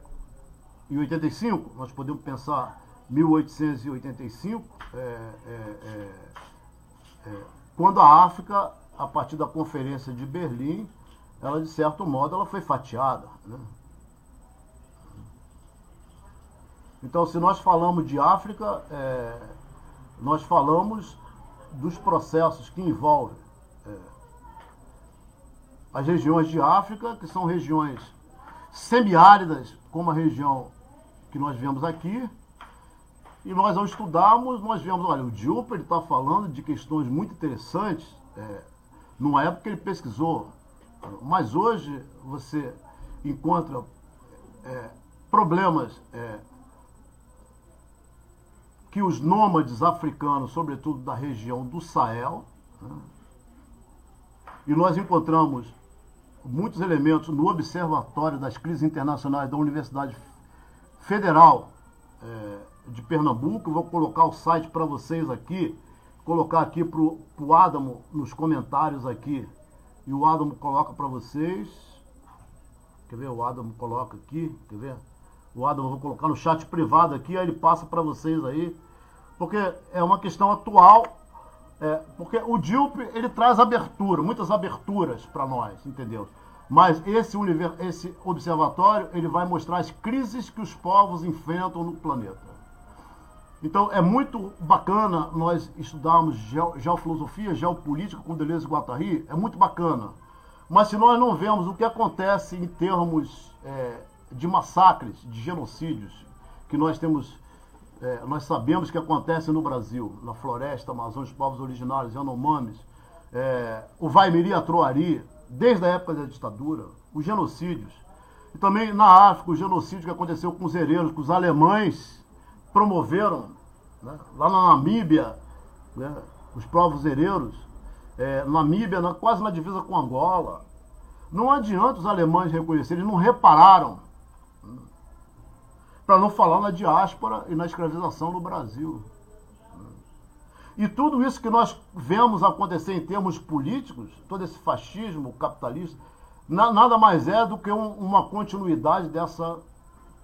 [SPEAKER 2] em 85, nós podemos pensar 1885, é, é, é, é, quando a África, a partir da Conferência de Berlim, ela de certo modo ela foi fatiada. Né? Então, se nós falamos de África, é, nós falamos dos processos que envolvem as regiões de África, que são regiões semiáridas, como a região que nós vemos aqui. E nós, ao estudarmos, nós vemos, olha, o Diop está falando de questões muito interessantes, é, numa época que ele pesquisou. Mas hoje você encontra é, problemas é, que os nômades africanos, sobretudo da região do Sahel, né, e nós encontramos muitos elementos no Observatório das Crises Internacionais da Universidade Federal é, de Pernambuco. Vou colocar o site para vocês aqui, colocar aqui para o Adamo nos comentários aqui. E o Adamo coloca para vocês. Quer ver? O Adamo coloca aqui. Quer ver? O Adamo vou colocar no chat privado aqui, aí ele passa para vocês aí. Porque é uma questão atual é, porque o DILP ele traz abertura, muitas aberturas para nós, entendeu? Mas esse, esse observatório ele vai mostrar as crises que os povos enfrentam no planeta. Então é muito bacana nós estudarmos geofilosofia, geopolítica com Deleuze e Guattari, é muito bacana. Mas se nós não vemos o que acontece em termos é, de massacres, de genocídios, que nós temos é, nós sabemos que acontece no Brasil, na floresta amazônica, os povos originários, Yanomamis, é, o Vaimiri Atroari, desde a época da ditadura, os genocídios. E também na África, o genocídio que aconteceu com os hereiros, que os alemães promoveram, né, lá na Namíbia, né, os povos hereiros, é, Namíbia, na, quase na divisa com Angola. Não adianta os alemães reconhecerem, eles não repararam para não falar na diáspora e na escravização no Brasil. E tudo isso que nós vemos acontecer em termos políticos, todo esse fascismo capitalista, na, nada mais é do que um, uma continuidade dessa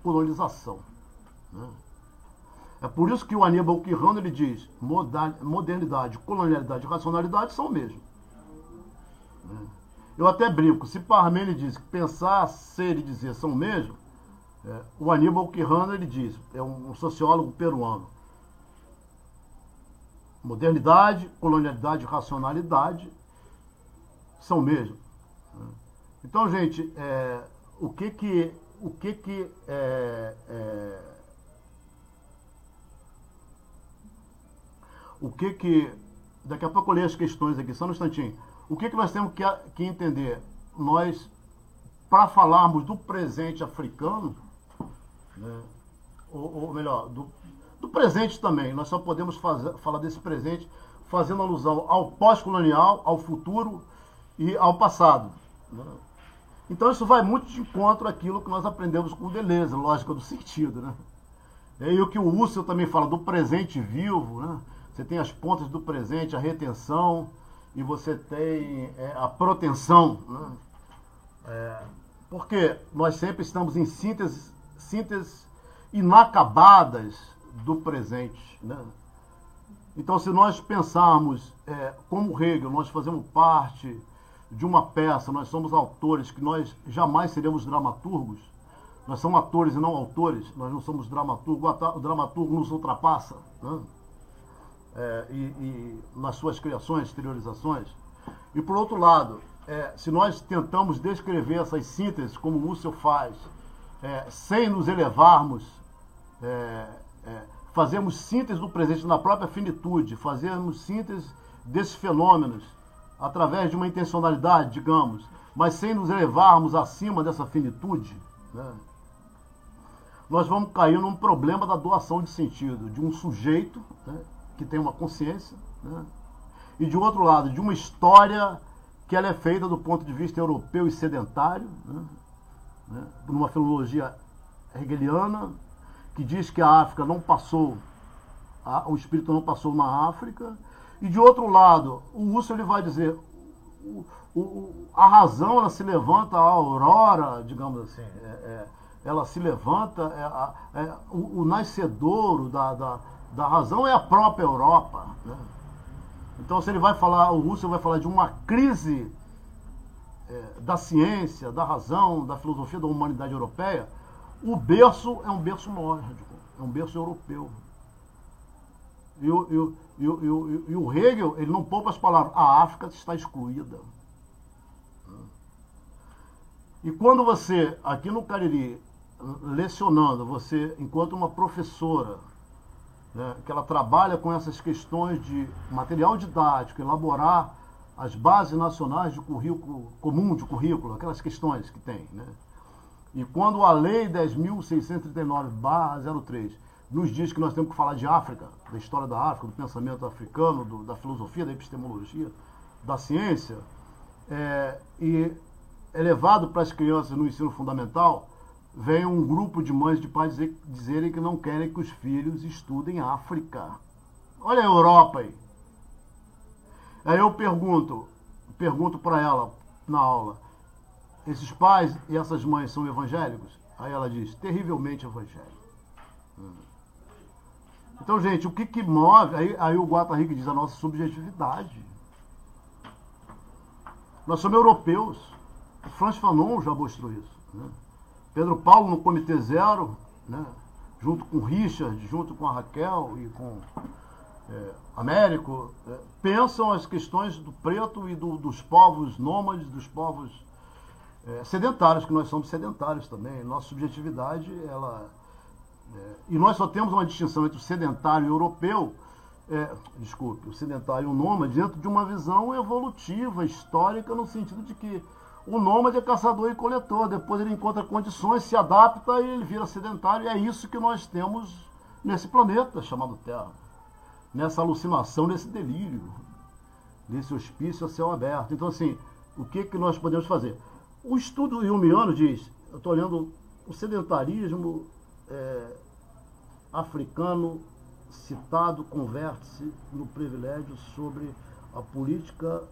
[SPEAKER 2] colonização. Né? É por isso que o Aníbal Quirrano ele diz: modernidade, colonialidade e racionalidade são o mesmo. Né? Eu até brinco, se Parmênides diz que pensar, ser e dizer são o mesmo, é, o Aníbal Quirrano ele diz, é um, sociólogo peruano. Modernidade, colonialidade e racionalidade são o mesmo. Né? Então, gente, é, o que que, o que, que é, é, o que que, daqui a pouco eu leio as questões aqui, só um instantinho. o que, que nós temos que, que entender? Nós, para falarmos do presente africano, né, ou, ou, melhor, do, do presente também, nós só podemos fazer, falar desse presente fazendo alusão ao pós-colonial, ao futuro e ao passado. Né? Então isso vai muito de encontro àquilo que nós aprendemos com Deleuze, lógica do sentido. Né? E o que o Husserl também fala do presente vivo, né? você tem as pontas do presente, a retenção, e você tem é, a proteção. Né? É, porque nós sempre estamos em síntese, síntese inacabadas do presente. Né? Então, se nós pensarmos é, como Hegel, nós fazemos parte de uma peça, nós somos autores, que nós jamais seremos dramaturgos, nós somos atores e não autores, nós não somos dramaturgos, o dramaturgo nos ultrapassa. Né? é, e, e, nas suas criações, exteriorizações. E por outro lado, é, se nós tentamos descrever essas sínteses, como o Husserl faz, é, sem nos elevarmos, é, é, fazemos síntese do presente na própria finitude, fazemos síntese desses fenômenos através de uma intencionalidade, digamos, mas sem nos elevarmos acima dessa finitude, né, nós vamos cair num problema da doação de sentido, de um sujeito né, que tem uma consciência, né? e de outro lado, de uma história que ela é feita do ponto de vista europeu e sedentário, né? Né? numa filologia hegeliana, que diz que a África não passou, a, o espírito não passou na África, e de outro lado, o Husserl ele vai dizer, o, o, a razão ela se levanta, a aurora, digamos assim, é, é, ela se levanta, é, é o, o nascedouro da, da da razão é a própria Europa. Né? Então, se ele vai falar, o Russo vai falar de uma crise é, da ciência, da razão, da filosofia da humanidade europeia, o berço é um berço nórdico, é um berço europeu. E o, e, o, e, o, e o Hegel, ele não poupa as palavras, a África está excluída. E quando você, aqui no Cariri, lecionando, você encontra uma professora né, que ela trabalha com essas questões de material didático, elaborar as bases nacionais de currículo comum de currículo, aquelas questões que tem. Né? E quando a Lei 10.639-03 nos diz que nós temos que falar de África, da história da África, do pensamento africano, do, da filosofia, da epistemologia, da ciência, é, e é levado para as crianças no ensino fundamental, vem um grupo de mães de pais dizer, dizerem que não querem que os filhos estudem África. Olha a Europa aí. Aí eu pergunto, pergunto para ela na aula, esses pais e essas mães são evangélicos? Aí ela diz, terrivelmente evangélicos. Então, gente, o que, que move? Aí, aí o Guattari diz a nossa subjetividade. Nós somos europeus. O Franz Fanon já mostrou isso. Né? Pedro Paulo no Comitê Zero, né? junto com Richard, junto com a Raquel e com é, Américo, é, pensam as questões do preto e do, dos povos nômades, dos povos é, sedentários, que nós somos sedentários também. Nossa subjetividade, ela. É, e nós só temos uma distinção entre o sedentário europeu, é, desculpe, o sedentário e o nômade, dentro de uma visão evolutiva, histórica, no sentido de que o nômade é caçador e coletor. Depois ele encontra condições, se adapta e ele vira sedentário. E é isso que nós temos nesse planeta chamado Terra. Nessa alucinação, nesse delírio, nesse hospício a céu aberto. Então, assim, o que, que nós podemos fazer? O estudo Yumiano diz, eu estou olhando o sedentarismo é, africano citado converte-se no privilégio sobre a política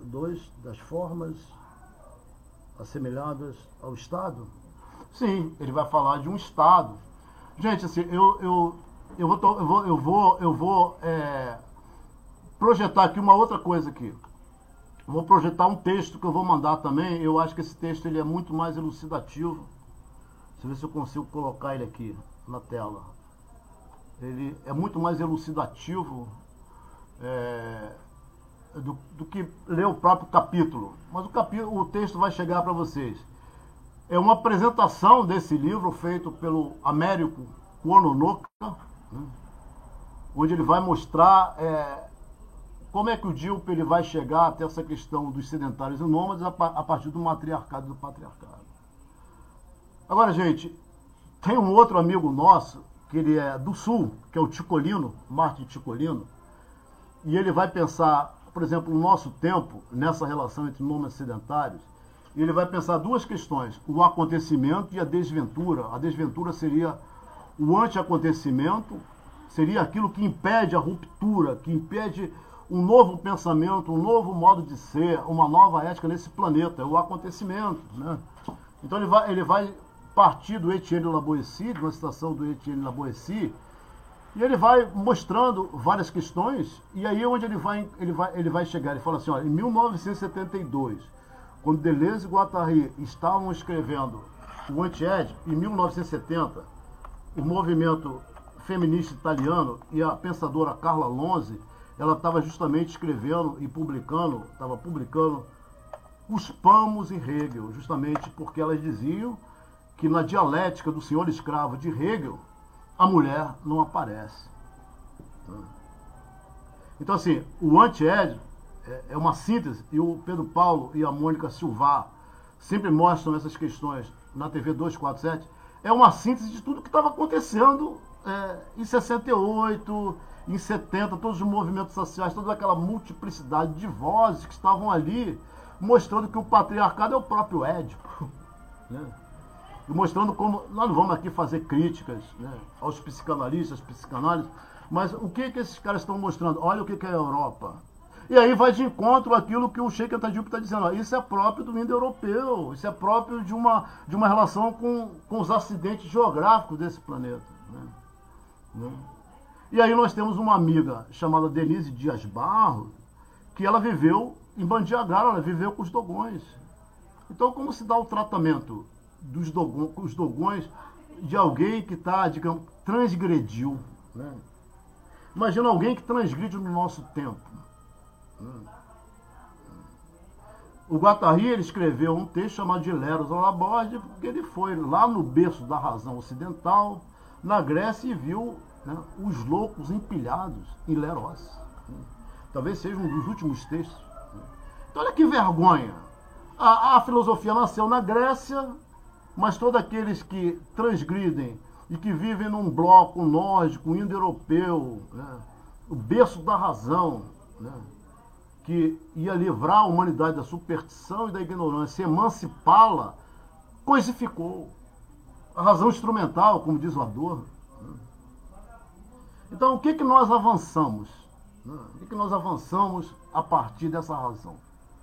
[SPEAKER 2] dois das formas assemelhadas ao Estado? Sim, ele vai falar de um Estado. Gente, assim, eu, eu, eu vou, eu vou, eu vou, eu vou é, projetar aqui uma outra coisa aqui. Vou projetar um texto que eu vou mandar também. Eu acho que esse texto ele é muito mais elucidativo. Deixa eu ver se eu consigo colocar ele aqui na tela. Ele é muito mais elucidativo. É, do, do que ler o próprio capítulo. Mas o, capítulo, o texto vai chegar para vocês. É uma apresentação desse livro feito pelo Américo Kuononoka, né, onde ele vai mostrar é, como é que o Dilpe ele vai chegar até essa questão dos sedentários e nômades a, a partir do matriarcado e do patriarcado. Agora, gente, tem um outro amigo nosso, que ele é do sul, que é o Ticolino, Martin Ticolino, e ele vai pensar, por exemplo, no nosso tempo, nessa relação entre nômades e sedentários, e ele vai pensar duas questões, o acontecimento e a desventura. A desventura seria o anti-acontecimento, seria aquilo que impede a ruptura, que impede um novo pensamento, um novo modo de ser, uma nova ética nesse planeta, é o acontecimento. Né? Então ele vai, ele vai partir do Etienne Laboissy, de uma citação do Etienne Laboissy, e ele vai mostrando várias questões, e aí é onde ele vai, ele vai, ele vai chegar. Ele fala assim, olha, em 1972, quando Deleuze e Guattari estavam escrevendo o Anti-Ed, em 1970, o movimento feminista italiano e a pensadora Carla Lonzi ela estava justamente escrevendo e publicando, estava publicando os Pamos e Hegel, justamente porque elas diziam que na dialética do senhor escravo de Hegel, a mulher não aparece. Então, assim, o anti-ed é, é uma síntese, e o Pedro Paulo e a Mônica Silva sempre mostram essas questões na TV 247, é uma síntese de tudo que estava acontecendo é, em 68, em 70, todos os movimentos sociais, toda aquela multiplicidade de vozes que estavam ali, mostrando que o patriarcado é o próprio Édipo. Né? E mostrando como. Nós não vamos aqui fazer críticas né, aos psicanalistas, psicanálises, mas o que, que esses caras estão mostrando? Olha o que, que é a Europa. E aí vai de encontro aquilo que o Sheikh Antadiup está dizendo. Isso é próprio do indo-europeu, isso é próprio de uma, de uma relação com, com os acidentes geográficos desse planeta. Né? Né? E aí nós temos uma amiga chamada Denise Dias Barros, que ela viveu em Bandiagara, ela viveu com os dogões. Então, como se dá o tratamento dos dogões, dogões de alguém que está, digamos, transgrediu? Né? Imagina alguém que transgride no nosso tempo. O Guattari ele escreveu um texto chamado de Leros Alaborde, porque ele foi lá no berço da razão ocidental, na Grécia, e viu né, os loucos empilhados em Leros. Né? Talvez seja um dos últimos textos. Né? Então, olha que vergonha. A, a, filosofia nasceu na Grécia, mas todos aqueles que transgridem e que vivem num bloco nórdico, indo-europeu, né, o berço da razão, né, que ia livrar a humanidade da superstição e da ignorância, emancipá-la, coisificou. A razão instrumental, como diz o Adorno. Então, o que, que nós avançamos? Né? O que, que nós avançamos a partir dessa razão?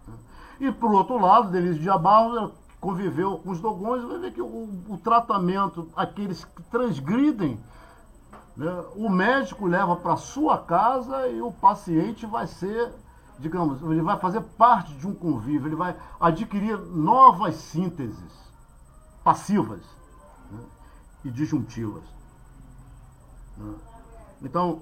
[SPEAKER 2] Né? E, por outro lado, Denise de Abarro conviveu com os dogões, vai ver que o, o tratamento, aqueles que transgridem, né, o médico leva para sua casa e o paciente vai ser, digamos, ele vai fazer parte de um convívio, ele vai adquirir novas sínteses passivas né, e disjuntivas. Né. Então,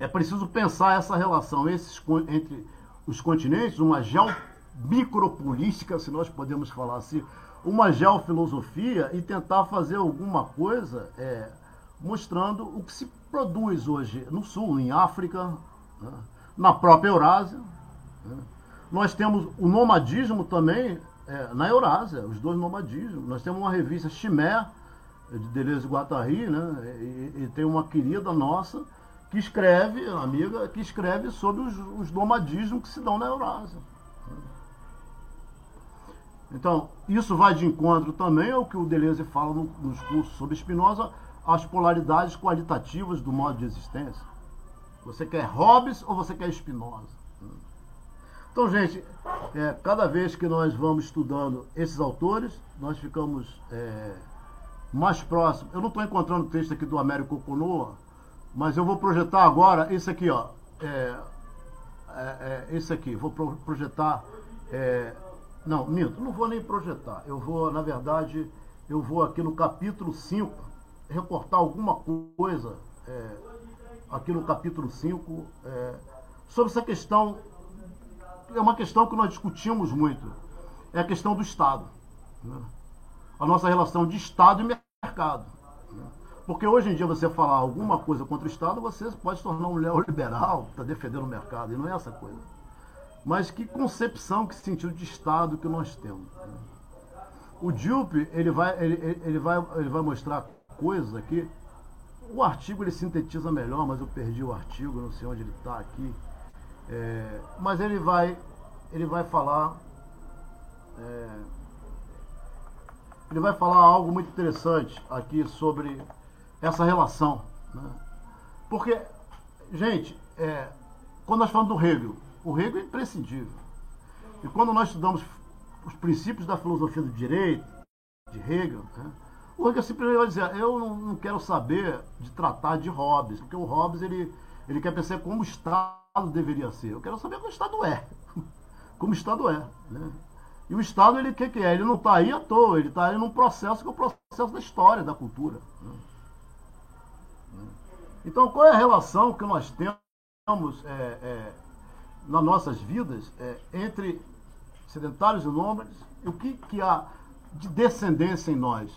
[SPEAKER 2] é preciso pensar essa relação esses, entre os continentes, uma geomicropolítica, se nós podemos falar assim, uma geofilosofia e tentar fazer alguma coisa é, mostrando o que se produz hoje no Sul, em África, né, na própria Eurásia. Né. Nós temos o nomadismo também é, na Eurásia, os dois nomadismos. Nós temos uma revista Chimé, de Deleuze Guattari, né? E, e, tem uma querida nossa que escreve, amiga, que escreve sobre os, os nomadismos que se dão na Eurásia. Então, isso vai de encontro também ao que o Deleuze fala no, nos cursos sobre Spinoza, as polaridades qualitativas do modo de existência. Você quer Hobbes ou você quer Spinoza? Então, gente, é, cada vez que nós vamos estudando esses autores, nós ficamos é, mais próximo. Eu não estou encontrando o texto aqui do Américo Conoa, mas eu vou projetar agora esse aqui, ó. É, é, é, esse aqui, vou pro, projetar. É, não, minto, não vou nem projetar. Eu vou, na verdade, eu vou aqui no capítulo 5 recortar alguma coisa aqui no capítulo 5 é, sobre essa questão. É uma questão que nós discutimos muito. É a questão do Estado. Né? a nossa relação de Estado e mercado. Porque hoje em dia você falar alguma coisa contra o Estado, você pode se tornar um neoliberal, está defendendo o mercado, e não é essa coisa. Mas que concepção, que sentido de Estado que nós temos. Né? O Dilpe, ele vai, ele, ele, vai, ele vai mostrar coisas aqui. O artigo ele sintetiza melhor, mas eu perdi o artigo, não sei onde ele está aqui. É, mas ele vai, ele vai falar. É, ele vai falar algo muito interessante aqui sobre essa relação. Né? Porque, gente, é, quando nós falamos do Hegel, o Hegel é imprescindível. E quando nós estudamos os princípios da filosofia do direito, de Hegel, né? O Hegel simplesmente vai dizer, eu não, não, quero saber de tratar de Hobbes, porque o Hobbes ele, ele quer pensar como o Estado deveria ser. Eu quero saber como o Estado é. Como o Estado é. Né? E o Estado, ele o que, que é? Ele não está aí à toa, ele está aí num processo que é o processo da história, da cultura. Né? Então, qual é a relação que nós temos é, é, nas nossas vidas é, entre sedentários e nômades? E o que, que há de descendência em nós?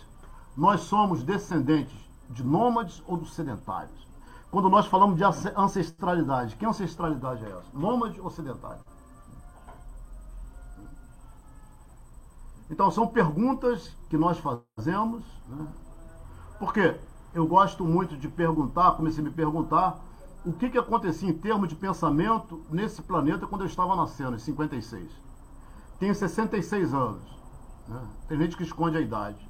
[SPEAKER 2] Nós somos descendentes de nômades ou dos sedentários? Quando nós falamos de ancestralidade, que ancestralidade é essa? Nômade ou sedentário? Então, são perguntas que nós fazemos. Né? Por quê? eu gosto muito de perguntar, comecei a me perguntar o que, que acontecia em termos de pensamento nesse planeta quando eu estava nascendo, em 56. Tenho 66 anos. Né? Tem gente que esconde a idade.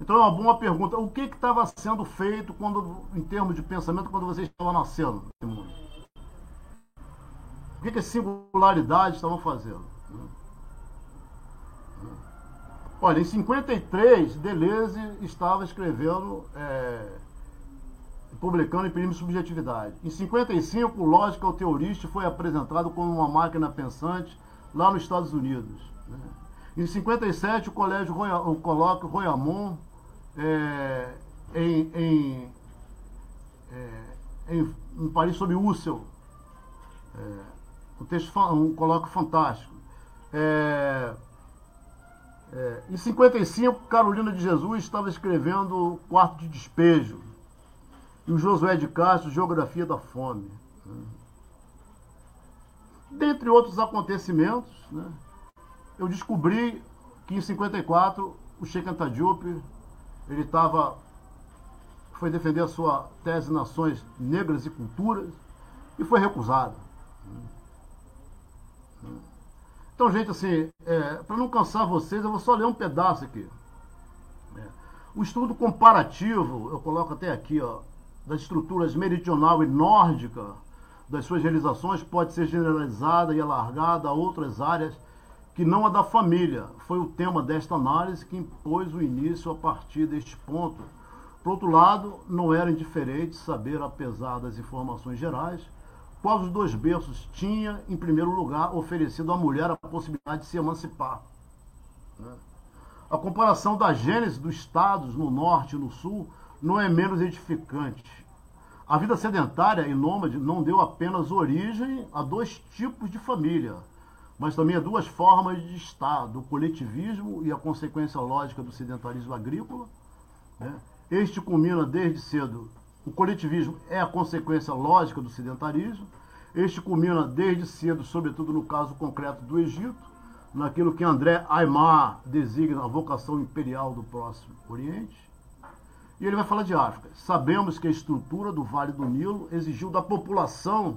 [SPEAKER 2] Então é uma boa pergunta. O que estava sendo feito quando, em termos de pensamento quando você estava nascendo? O que, que as singularidades estavam fazendo? Olha, em 53, Deleuze estava escrevendo é, publicando em de subjetividade. Em 55, Lógica ao Teorista foi apresentado como uma máquina pensante lá nos Estados Unidos. Né? Em 57, o colégio Roya, o colóquio é, em, em, é, em, em, Paris sobre Husserl. É, um, texto, um colóquio fantástico. É, é, em 55, Carolina de Jesus estava escrevendo Quarto de Despejo e o Josué de Castro, Geografia da Fome. Dentre outros acontecimentos, né, eu descobri que em 54 o Sheikh Anta ele estava foi defender a sua tese Nações Negras e Culturas e foi recusado. Então, gente, assim, é, para não cansar vocês, eu vou só ler um pedaço aqui. É. O estudo comparativo, eu coloco até aqui, ó, das estruturas meridional e nórdica das suas realizações pode ser generalizada e alargada a outras áreas que não a da família. Foi o tema desta análise que impôs o início a partir deste ponto. Por outro lado, não era indiferente saber, apesar das informações gerais, quais os dois berços tinha, em primeiro lugar, oferecido à mulher a possibilidade de se emancipar. Né? A comparação da gênese dos estados no norte e no sul não é menos edificante. A vida sedentária e nômade não deu apenas origem a dois tipos de família, mas também a duas formas de Estado, o coletivismo e a consequência lógica do sedentarismo agrícola. Né? Este culmina desde cedo. O coletivismo é a consequência lógica do sedentarismo. Este culmina desde cedo, sobretudo no caso concreto do Egito, naquilo que André Aymar designa a vocação imperial do Próximo Oriente. E ele vai falar de África. Sabemos que a estrutura do Vale do Nilo exigiu da população,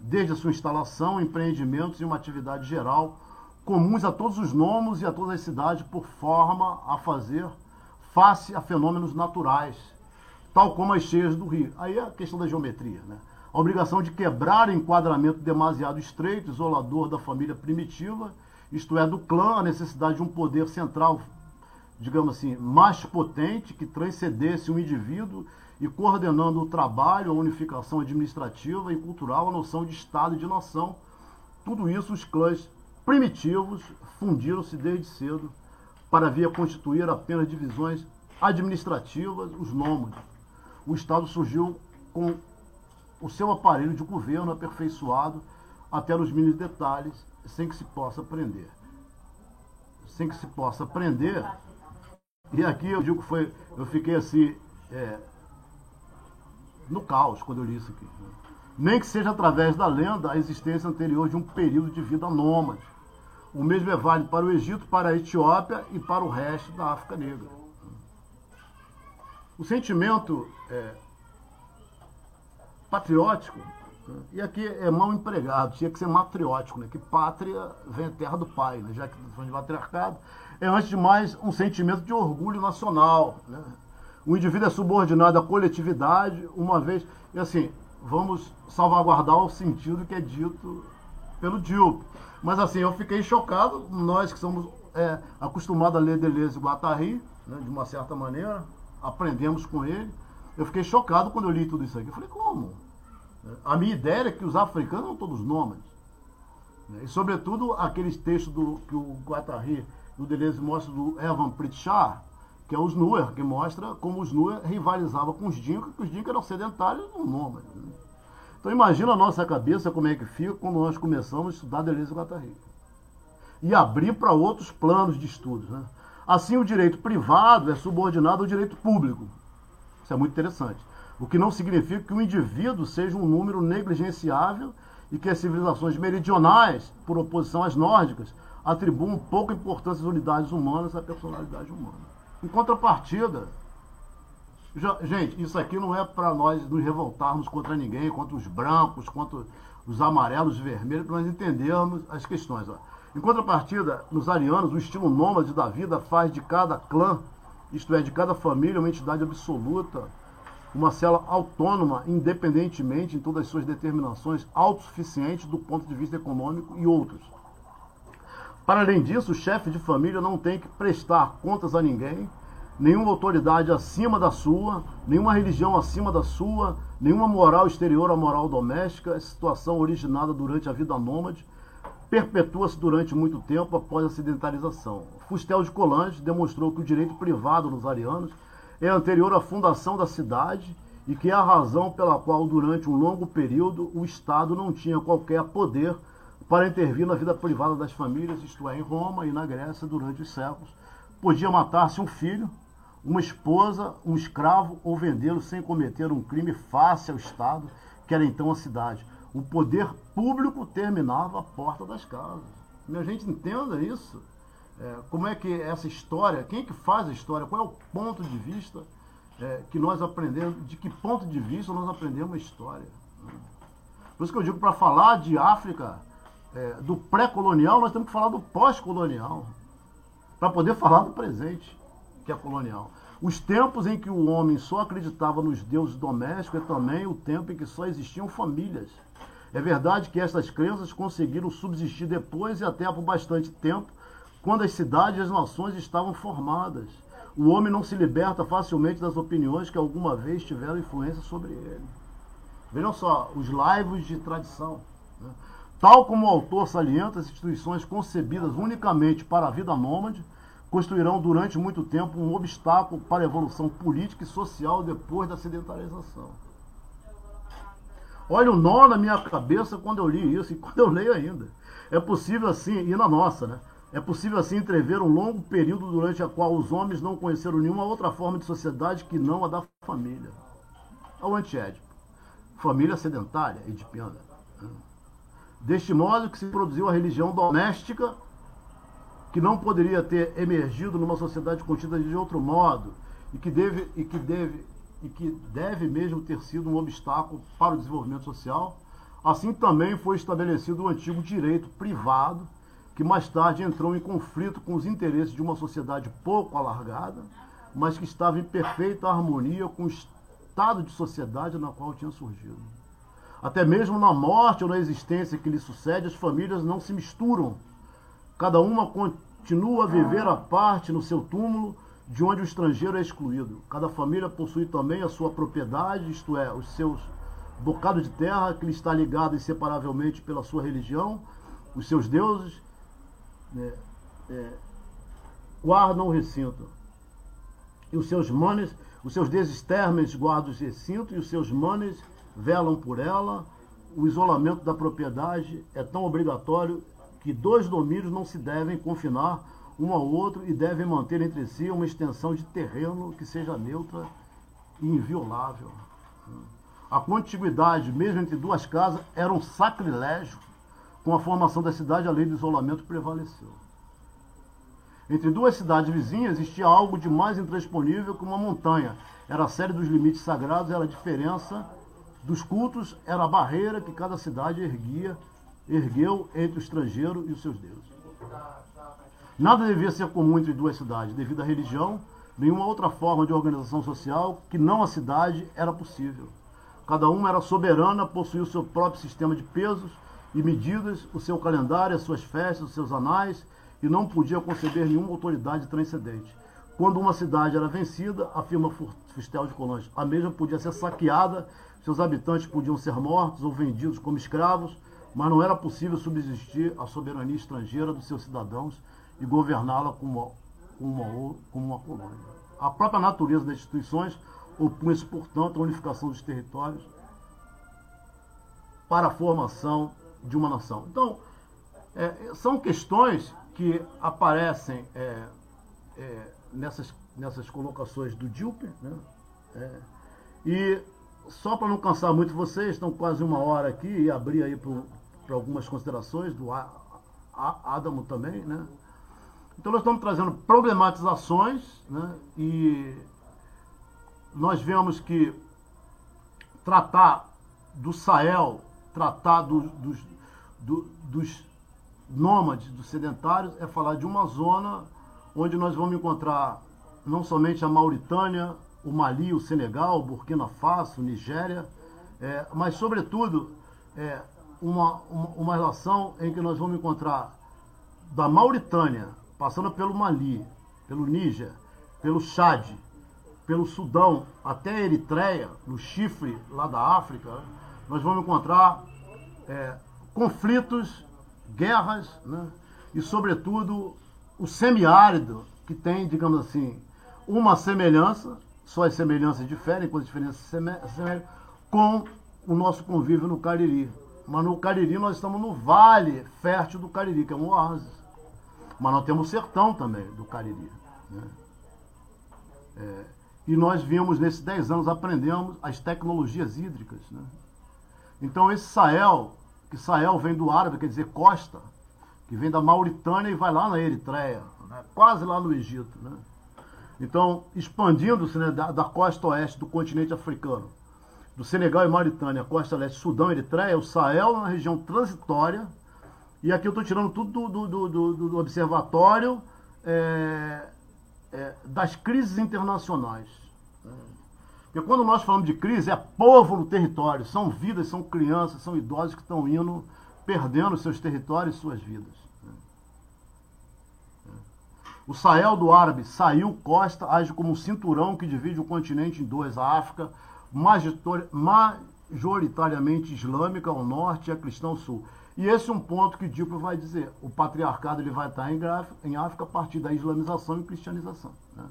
[SPEAKER 2] desde a sua instalação, empreendimentos e uma atividade geral comuns a todos os nomos e a todas as cidades, por forma a fazer face a fenômenos naturais, tal como as cheias do rio. Aí é a questão da geometria, né? A obrigação de quebrar enquadramento demasiado estreito, isolador da família primitiva, isto é, do clã, a necessidade de um poder central digamos assim, mais potente, que transcendesse um indivíduo e coordenando o trabalho, a unificação administrativa e cultural, a noção de Estado e de nação. Tudo isso os clãs primitivos fundiram-se desde cedo para vir constituir apenas divisões administrativas, os nômades. O Estado surgiu com o seu aparelho de governo aperfeiçoado até nos mínimos detalhes, sem que se possa aprender. Sem que se possa aprender e aqui eu digo que foi, eu fiquei assim é, no caos quando eu li isso aqui. Nem que seja através da lenda a existência anterior de um período de vida nômade. O mesmo é válido para o Egito, para a Etiópia e para o resto da África Negra. O sentimento é, patriótico, e aqui é mal empregado, tinha que ser matriótico, né? que pátria vem a terra do pai, né? já que estamos de matriarcado, é antes de mais um sentimento de orgulho nacional. Né? O indivíduo é subordinado à coletividade, uma vez. E assim, vamos salvaguardar o sentido que é dito pelo Dilp. Mas assim, eu fiquei chocado, nós que somos é, acostumados a ler Deleuze e Guattari, né, de uma certa maneira, aprendemos com ele. Eu fiquei chocado quando eu li tudo isso aqui. Eu falei, como? A minha ideia é que os africanos são todos nômades. E, sobretudo, aqueles textos do, que o Guattari e o Deleuze mostram do Evan Pritchard, que é os Nuer, que mostra como os Nuer rivalizavam com os Dinka, que os Dinka eram sedentários e não nômades. Né? Então imagina a nossa cabeça como é que fica quando nós começamos a estudar Deleuze e Guattari. E abrir para outros planos de estudos. Né? Assim, o direito privado é subordinado ao direito público. Isso é muito interessante. O que não significa que o indivíduo seja um número negligenciável e que as civilizações meridionais, por oposição às nórdicas, atribuam pouca importância às unidades humanas à personalidade humana. Em contrapartida, já, gente, isso aqui não é para nós nos revoltarmos contra ninguém, contra os brancos, contra os amarelos e vermelhos, para nós entendermos as questões. Ó. Em contrapartida, nos arianos, o estilo nômade da vida faz de cada clã, isto é, de cada família, uma entidade absoluta, uma célula autônoma, independentemente em todas as suas determinações, autossuficiente do ponto de vista econômico e outros. Para além disso, o chefe de família não tem que prestar contas a ninguém, nenhuma autoridade acima da sua, nenhuma religião acima da sua, nenhuma moral exterior à moral doméstica. Essa situação originada durante a vida nômade perpetua-se durante muito tempo após a sedentarização. Fustel de Colange demonstrou que o direito privado nos arianos é anterior à fundação da cidade e que é a razão pela qual, durante um longo período, o Estado não tinha qualquer poder para intervir na vida privada das famílias, isto é, em Roma e na Grécia durante os séculos. Podia matar-se um filho, uma esposa, um escravo ou vendê-lo sem cometer um crime face ao Estado, que era então a cidade. O poder público terminava à porta das casas. Minha gente entenda isso. É, como é que essa história, quem é que faz a história, qual é o ponto de vista é, que nós aprendemos, de que ponto de vista nós aprendemos a história. Por isso que eu digo, para falar de África, é, do pré-colonial, nós temos que falar do pós-colonial, para poder falar do presente que é colonial. Os tempos em que o homem só acreditava nos deuses domésticos é também o tempo em que só existiam famílias. É verdade que estas crenças conseguiram subsistir depois e até por bastante tempo, quando as cidades e as nações estavam formadas. O homem não se liberta facilmente das opiniões que alguma vez tiveram influência sobre ele. Vejam só, os laivos de tradição. Né? Tal como o autor salienta, as instituições concebidas unicamente para a vida nômade construirão durante muito tempo um obstáculo para a evolução política e social depois da sedentarização. Olha o nó na minha cabeça quando eu li isso e quando eu leio ainda. É possível assim, e na nossa, né? É possível assim entrever um longo período durante a qual os homens não conheceram nenhuma outra forma de sociedade que não a da família. Ao antiédipo. Família sedentária, edipiana. Deste modo que se produziu a religião doméstica que não poderia ter emergido numa sociedade contida de outro modo e que deve e que deve e que deve mesmo ter sido um obstáculo para o desenvolvimento social. Assim também foi estabelecido o antigo direito privado, que mais tarde entrou em conflito com os interesses de uma sociedade pouco alargada, mas que estava em perfeita harmonia com o estado de sociedade na qual tinha surgido. Até mesmo na morte ou na existência que lhe sucede, as famílias não se misturam Cada uma continua a viver à parte no seu túmulo, de onde o estrangeiro é excluído. Cada família possui também a sua propriedade, isto é, os seus bocados de terra que lhe está ligado inseparavelmente pela sua religião, os seus deuses né, é, guardam o recinto. E os seus manes, os seus deuses termes guardam o recinto e os seus manes velam por ela. O isolamento da propriedade é tão obrigatório que dois domínios não se devem confinar um ao outro e devem manter entre si uma extensão de terreno que seja neutra e inviolável. A contiguidade, mesmo entre duas casas, era um sacrilégio. Com a formação da cidade, a lei do isolamento prevaleceu. Entre duas cidades vizinhas existia algo de mais intransponível que uma montanha. Era a série dos limites sagrados, era a diferença dos cultos, era a barreira que cada cidade erguia, ergueu entre o estrangeiro e os seus deuses. Nada devia ser comum entre duas cidades, devido à religião, nenhuma outra forma de organização social que não a cidade era possível. Cada uma era soberana, possuía o seu próprio sistema de pesos e medidas, o seu calendário, as suas festas, os seus anais, e não podia conceber nenhuma autoridade transcendente. Quando uma cidade era vencida, afirma Fustel de Colões, a mesma podia ser saqueada, seus habitantes podiam ser mortos ou vendidos como escravos, mas não era possível subsistir a soberania estrangeira dos seus cidadãos e governá-la como uma, como uma colônia. A própria natureza das instituições opunha-se, portanto, à unificação dos territórios para a formação de uma nação. Então, é, são questões que aparecem é, é, nessas, nessas colocações do Dilper, né? É, e só para não cansar muito vocês, estão quase uma hora aqui e abrir aí para algumas considerações do Adamo também, né? Então nós estamos trazendo problematizações né? e nós vemos que tratar do Sahel, tratar do, dos, do, dos nômades, dos sedentários, é falar de uma zona onde nós vamos encontrar não somente a Mauritânia, o Mali, o Senegal, o Burkina Faso, Nigéria, é, mas, sobretudo, é, uma, uma, uma relação em que nós vamos encontrar da Mauritânia, passando pelo Mali, pelo Níger, pelo Chad, pelo Sudão até a Eritreia, no chifre lá da África, nós vamos encontrar é, conflitos, guerras, né? e, sobretudo, o semiárido, que tem, digamos assim, uma semelhança, só as semelhanças diferem, com as diferenças semelhantes, com o nosso convívio no Cariri. Mas no Cariri nós estamos no vale fértil do Cariri, que é um oásis. Mas nós temos o sertão também do Cariri. Né? É, e nós vimos nesses 10 anos, aprendemos as tecnologias hídricas. Né? Então esse Sahel, que Sahel vem do árabe, quer dizer costa, que vem da Mauritânia e vai lá na Eritreia, né? quase lá no Egito. Né? Então, expandindo-se né, da, da, costa oeste do continente africano, do Senegal e Mauritânia, costa leste, Sudão e Eritreia, o Sahel é uma região transitória, e aqui eu estou tirando tudo do, do, do, do observatório é, é, das crises internacionais. Porque quando nós falamos de crise, é povo no território, são vidas, são crianças, são idosos que estão indo, perdendo seus territórios e suas vidas. O Sahel do Árabe saiu, costa, age como um cinturão que divide o continente em dois, a África, majoritariamente islâmica ao norte e a cristã ao sul. E esse é um ponto que Diplo vai dizer. O patriarcado ele vai estar em África a partir da islamização e cristianização. Né?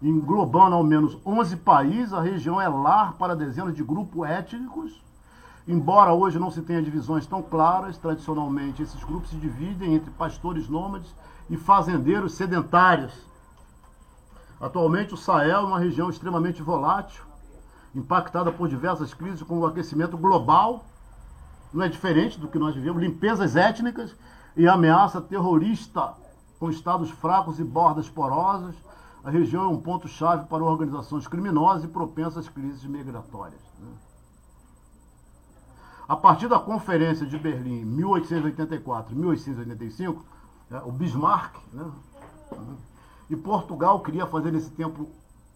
[SPEAKER 2] englobando ao menos 11 países, a região é lar para dezenas de grupos étnicos. Embora hoje não se tenha divisões tão claras, tradicionalmente esses grupos se dividem entre pastores nômades e fazendeiros sedentários. Atualmente o Sahel é uma região extremamente volátil, impactada por diversas crises como o aquecimento global, não é diferente do que nós vivemos, limpezas étnicas e ameaça terrorista com estados fracos e bordas porosas, a região é um ponto-chave para organizações criminosas e propensas às crises migratórias. Né? A partir da Conferência de Berlim, 1884 1885, é, o Bismarck, né? e Portugal queria fazer nesse tempo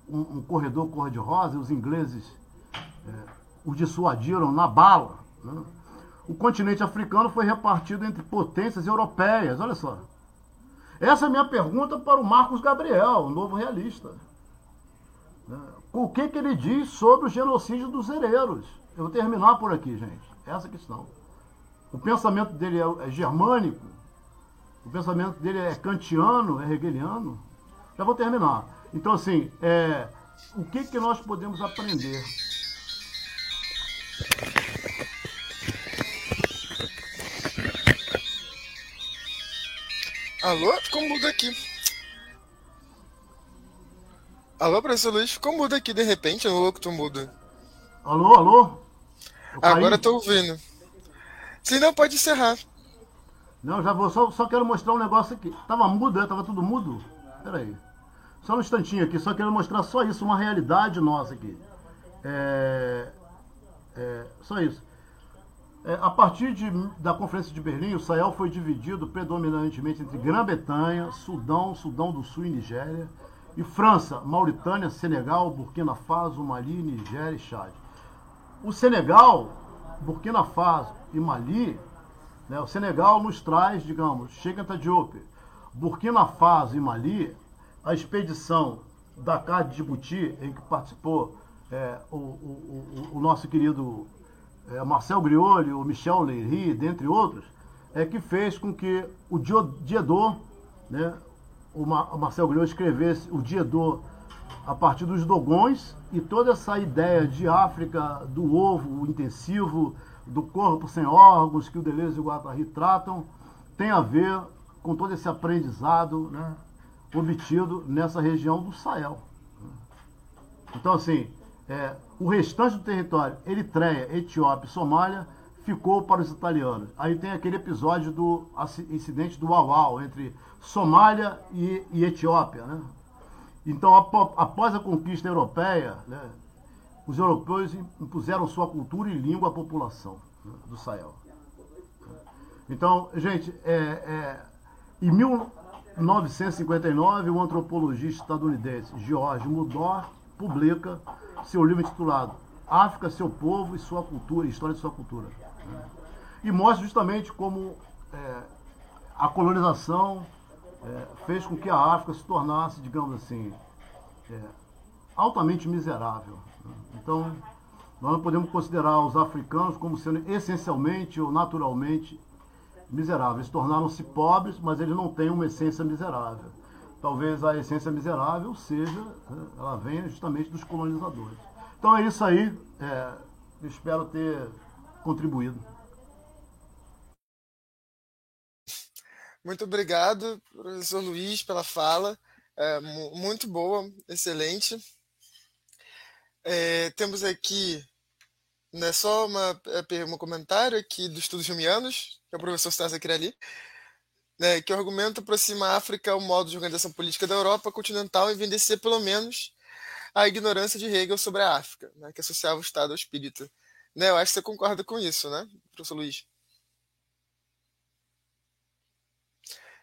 [SPEAKER 2] um, um corredor cor-de-rosa, e os ingleses é, o dissuadiram na bala. Né? O continente africano foi repartido entre potências europeias, olha só. Essa é a minha pergunta para o Marcos Gabriel, o novo realista. Né? O que, que ele diz sobre o genocídio dos hereiros? Eu vou terminar por aqui, gente. Essa questão. O pensamento dele é, é germânico, o pensamento dele é kantiano, é hegeliano. Já vou terminar. Então, assim, é, o que, que nós podemos aprender?
[SPEAKER 1] Alô? Ficou mudo aqui. Alô, professor Luiz, ficou mudo aqui de repente, ou que tô mudo?
[SPEAKER 2] Alô, alô?
[SPEAKER 1] Agora tô ouvindo. Se não, pode encerrar.
[SPEAKER 2] Não, já vou, só, só quero mostrar um negócio aqui. Tava mudo, né? Tava tudo mudo? Pera aí. Só um instantinho aqui, só quero mostrar só isso, uma realidade nossa aqui. É, é, só isso. É, a partir de, da Conferência de Berlim, o Sahel foi dividido predominantemente entre Grã-Bretanha, Sudão, Sudão do Sul e Nigéria, e França, Mauritânia, Senegal, Burkina Faso, Mali, Nigéria e Chad. O Senegal, Burkina Faso e Mali, né, o Senegal nos traz, digamos, Cheikh Diop, Burkina Faso e Mali, a expedição Dakar de Djibouti, em que participou é, o, o, o, o, nosso querido é, Marcel Grioli, o Michel Leiry, dentre outros, é que fez com que o Diedô, né, o, Marcel Grioli escrevesse o Diedô a partir dos dogões e toda essa ideia de África, do ovo intensivo, do corpo sem órgãos que o Deleuze e o Guattari tratam, tem a ver com todo esse aprendizado né, obtido nessa região do Sahel. Então, assim, é, o restante do território, Eritreia, Etiópia e Somália, ficou para os italianos. Aí tem aquele episódio do incidente do Uau entre Somália e, e Etiópia. Né? Então, após a conquista europeia, né, os europeus impuseram sua cultura e língua à população né, do Sahel. Então, gente, é, é, em 1959, o antropologista estadunidense George Mudor publica seu livro intitulado África, seu povo e sua cultura, história de sua cultura. E mostra justamente como é, a colonização é, fez com que a África se tornasse, digamos assim, é, altamente miserável. Então, nós não podemos considerar os africanos como sendo essencialmente ou naturalmente miseráveis. Tornaram-se pobres, mas eles não têm uma essência miserável. Talvez a essência miserável seja, né, ela venha justamente dos colonizadores. Então é isso aí. É, espero ter contribuído.
[SPEAKER 1] Muito obrigado, professor Luiz, pela fala. É, muito boa, excelente. É, temos aqui né, só uma, é, um comentário aqui do Estudos Jumianos, que é o professor César Kirali, né, que o argumento aproxima a África ao modo de organização política da Europa continental e evidencia pelo menos a ignorância de Hegel sobre a África, né, que associava o Estado ao espírito. Né, eu acho que você concorda com isso, né, professor Luiz?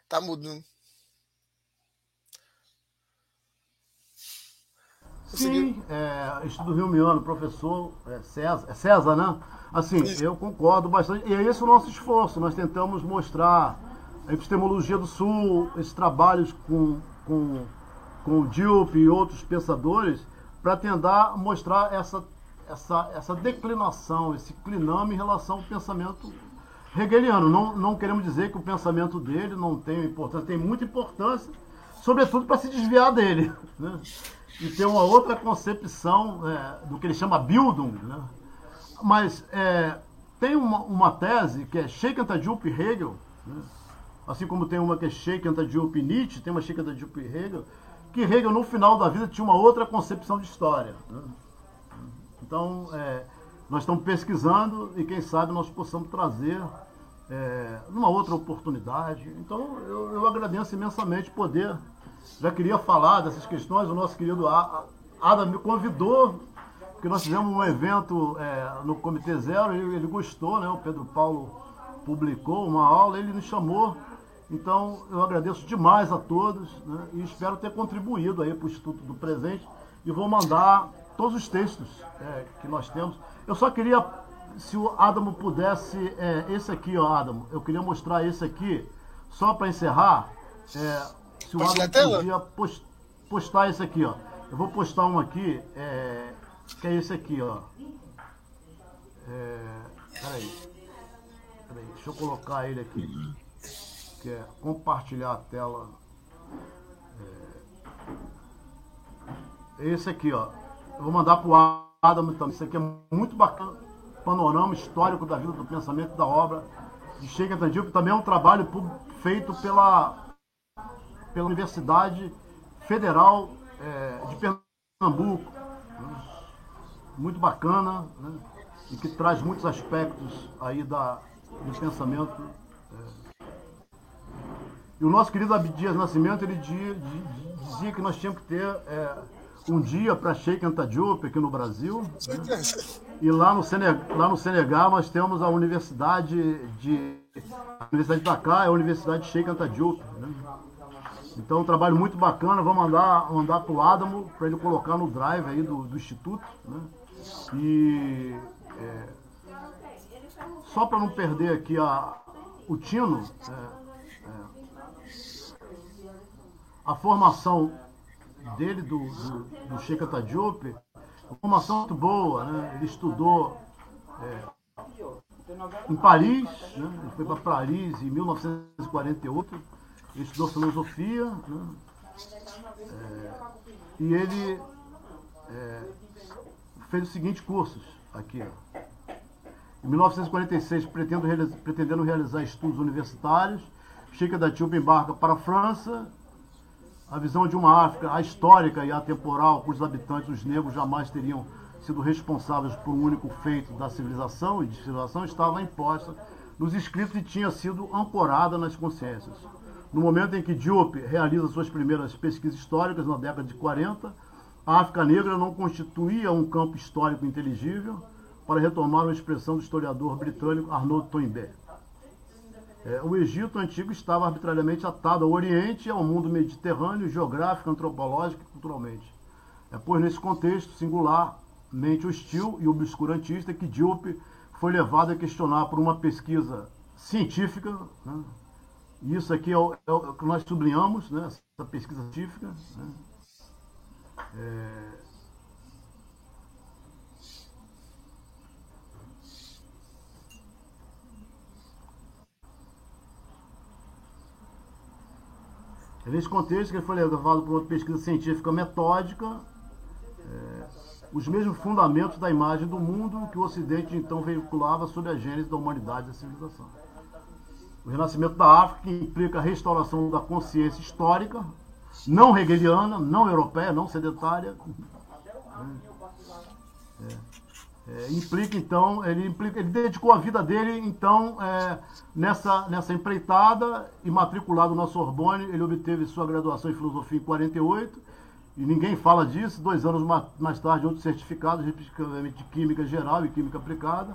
[SPEAKER 1] Tá mudo.
[SPEAKER 2] Sim, é, estudo Rio professor é César, é César, né? Assim, Isso. eu concordo bastante. E é esse o nosso esforço. Nós tentamos mostrar a epistemologia do Sul, esses trabalhos com, com, com o Diop e outros pensadores, para tentar mostrar essa, essa, essa declinação, esse cliname em relação ao pensamento hegeliano. Não, não queremos dizer que o pensamento dele não tem importância, tem muita importância, sobretudo para se desviar dele. Né? E ter uma outra concepção é, do que ele chama Bildung. Né? Mas é, tem uma, uma, tese que é Sheikh Diop Hegel, né? assim como tem uma que é Sheikh Diop Nietzsche, tem uma Sheikh Diop Hegel, que Hegel no final da vida tinha uma outra concepção de história. Né? Então, é, nós estamos pesquisando e quem sabe nós possamos trazer é, numa outra oportunidade. Então, eu, eu agradeço imensamente poder já queria falar dessas questões. O nosso querido Adam me convidou, porque nós fizemos um evento é, no Comitê Zero, ele, ele gostou, né? O Pedro Paulo publicou uma aula, ele nos chamou. Então, eu agradeço demais a todos né, e espero ter contribuído aí para o Instituto do Presente e vou mandar todos os textos é, que nós temos. Eu só queria, se o Adamo pudesse, é, esse aqui, ó, Adamo, eu queria mostrar esse aqui, só para encerrar. É, se o Adam podia post, postar esse aqui, ó. Eu vou postar um aqui, é, que é esse aqui, ó. É, peraí. Peraí, deixa eu colocar ele aqui. Que é compartilhar a tela. É, esse aqui, ó. Eu vou mandar pro Adam também. Isso aqui é muito bacana. Panorama histórico da vida, do pensamento, da obra de Sheikh Tandil, que também é um trabalho feito pela pela Universidade Federal é, de Pernambuco. Né? muito bacana, né? e que traz muitos aspectos aí da, do pensamento. É. E o nosso querido Abdias Nascimento, ele dizia, que nós tínhamos que ter é, um dia para Sheikh Anta Diop aqui no Brasil. Né? E lá no, Senegal, lá no Senegal nós temos a Universidade de. A Universidade de Dakar é a Universidade de Sheikh Anta Diop. Né? Então, um trabalho muito bacana. Vamos mandar, mandar para o Adamo para ele colocar no drive aí do, do Instituto. Né? E é, só para não perder aqui a, o tino, é, é, a formação dele, do, do, do Sheikh Atadiop, uma formação muito boa. Né? Ele estudou é, em Paris, né? ele foi para Paris em 1948, ele estudou filosofia, né? É, e ele é, fez os seguintes cursos aqui. Em 1946, pretendendo, pretendendo realizar estudos universitários, Chica da Tilba embarca para a França. A visão de uma África histórica e atemporal, cujos habitantes, os negros, jamais teriam sido responsáveis por um único feito da civilização e de civilização, estava imposta nos escritos e tinha sido ancorada nas consciências. No momento em que Diop realiza suas primeiras pesquisas históricas, na década de 40, a África Negra não constituía um campo histórico inteligível, para retomar uma expressão do historiador britânico Arnaud Toynbee. É, o Egito antigo estava arbitrariamente atado ao Oriente e ao mundo mediterrâneo, geográfico, antropológico e culturalmente. É, pois, nesse contexto singularmente hostil e obscurantista que Diop foi levado a questionar por uma pesquisa científica, né? E isso aqui é o, é o, que nós sublinhamos, né? essa pesquisa científica, né? É, É nesse contexto que foi levado por uma pesquisa científica metódica, é, os mesmos fundamentos da imagem do mundo que o Ocidente então veiculava sobre a gênese da humanidade e da civilização. O renascimento da África implica a restauração da consciência histórica, não hegeliana, não europeia, não sedentária. É, é, implica então, ele, implica, ele dedicou a vida dele então é, nessa, nessa empreitada e matriculado na Sorbonne, ele obteve sua graduação em filosofia em 48 e ninguém fala disso. Dois anos mais tarde, outros certificados, respectivamente de química geral e química aplicada.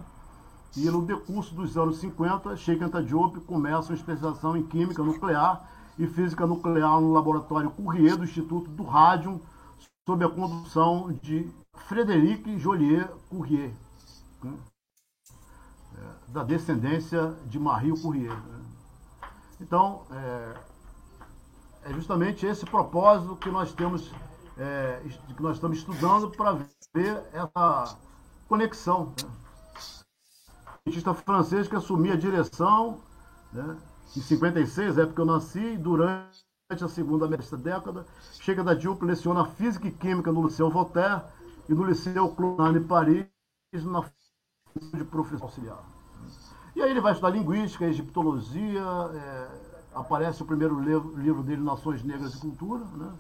[SPEAKER 2] E no decurso dos anos 50, Sheikh Anta Diop começa uma especialização em química nuclear e física nuclear no laboratório Courrier do Instituto do Rádio, sob a condução de Frederic Joliet Courrier, né? é, da descendência de Marie Courrier. Né? Então, é, é, justamente esse propósito que nós temos, é, que nós estamos estudando para ver essa conexão. Né? Cientista francês que assumia a direção né, em 56, época que eu nasci, durante a segunda década, chega da Diop, leciona física e química no Liceu Voltaire e no Liceu Clownard em Paris, na de professor auxiliar. E aí ele vai estudar linguística, egiptologia, é, aparece o primeiro livro dele, Nações Negras e Cultura, né?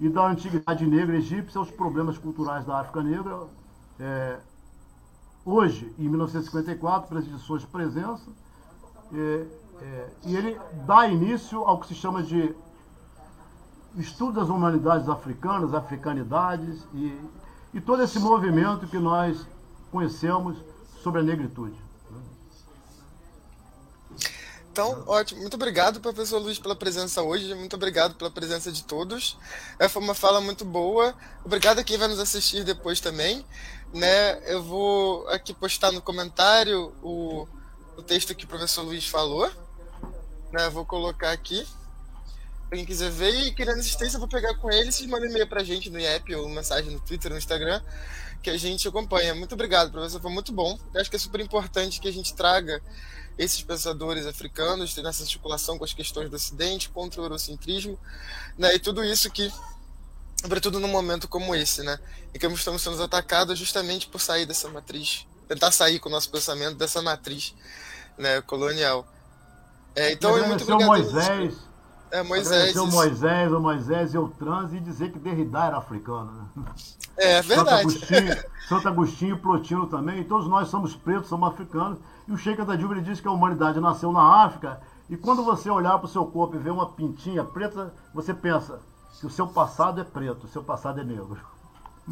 [SPEAKER 2] e da antiguidade negra egípcia aos problemas culturais da África Negra. É, hoje, em 1954, para as edições de presença, é, é, e ele dá início ao que se chama de estudo das humanidades africanas, africanidades e e todo esse movimento que nós conhecemos sobre a negritude.
[SPEAKER 1] Então, ótimo. Muito obrigado, professor Luiz, pela presença hoje. Muito obrigado pela presença de todos. É, foi uma fala muito boa. Obrigado a quem vai nos assistir depois também. Né? Eu vou aqui postar no comentário o, o texto que o professor Luiz falou. Né? Vou colocar aqui. Quem quiser ver e querendo assistência, vou pegar com ele. Vocês mandem e-mail pra gente no IEP ou mensagem no Twitter, no Instagram, que a gente acompanha. Muito obrigado, professor. Foi muito bom. Eu acho que é super importante que a gente traga esses pensadores africanos nessa articulação com as questões do Ocidente, contra o eurocentrismo, né? E tudo isso que, sobretudo num momento como esse, né? Em que estamos sendo atacados justamente por sair dessa matriz, tentar sair com o nosso pensamento dessa matriz né, colonial. É, então, é muito obrigado.
[SPEAKER 2] Moisés
[SPEAKER 1] É Moisés.
[SPEAKER 2] o Moisés, o Moisés e o trans e dizer que Derrida era africano. Né?
[SPEAKER 1] É verdade.
[SPEAKER 2] Santo Agostinho, Santo Agostinho Plotino também. Todos nós somos pretos, somos africanos. E o Sheikh Adajuba diz que a humanidade nasceu na África. E quando você olhar para o seu corpo e ver uma pintinha preta, você pensa que o seu passado é preto, o seu passado é negro.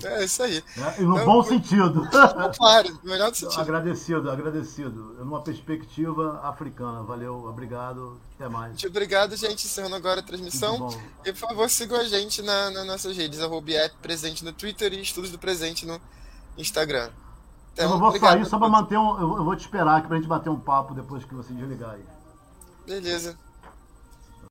[SPEAKER 1] É isso aí.
[SPEAKER 2] É, e no bom sentido.
[SPEAKER 1] Claro, no melhor sentido.
[SPEAKER 2] Agradecido, agradecido. Numa perspectiva africana. Valeu, obrigado. Até mais.
[SPEAKER 1] Muito obrigado, gente. Encerrando agora a transmissão. E por favor, sigam a gente na, nas nossas redes. Arroba presente no Twitter e Estudos do Presente no Instagram.
[SPEAKER 2] Então, eu vou obrigado, sair só para manter um. Eu vou te esperar aqui pra gente bater um papo depois que você desligar aí.
[SPEAKER 1] Beleza.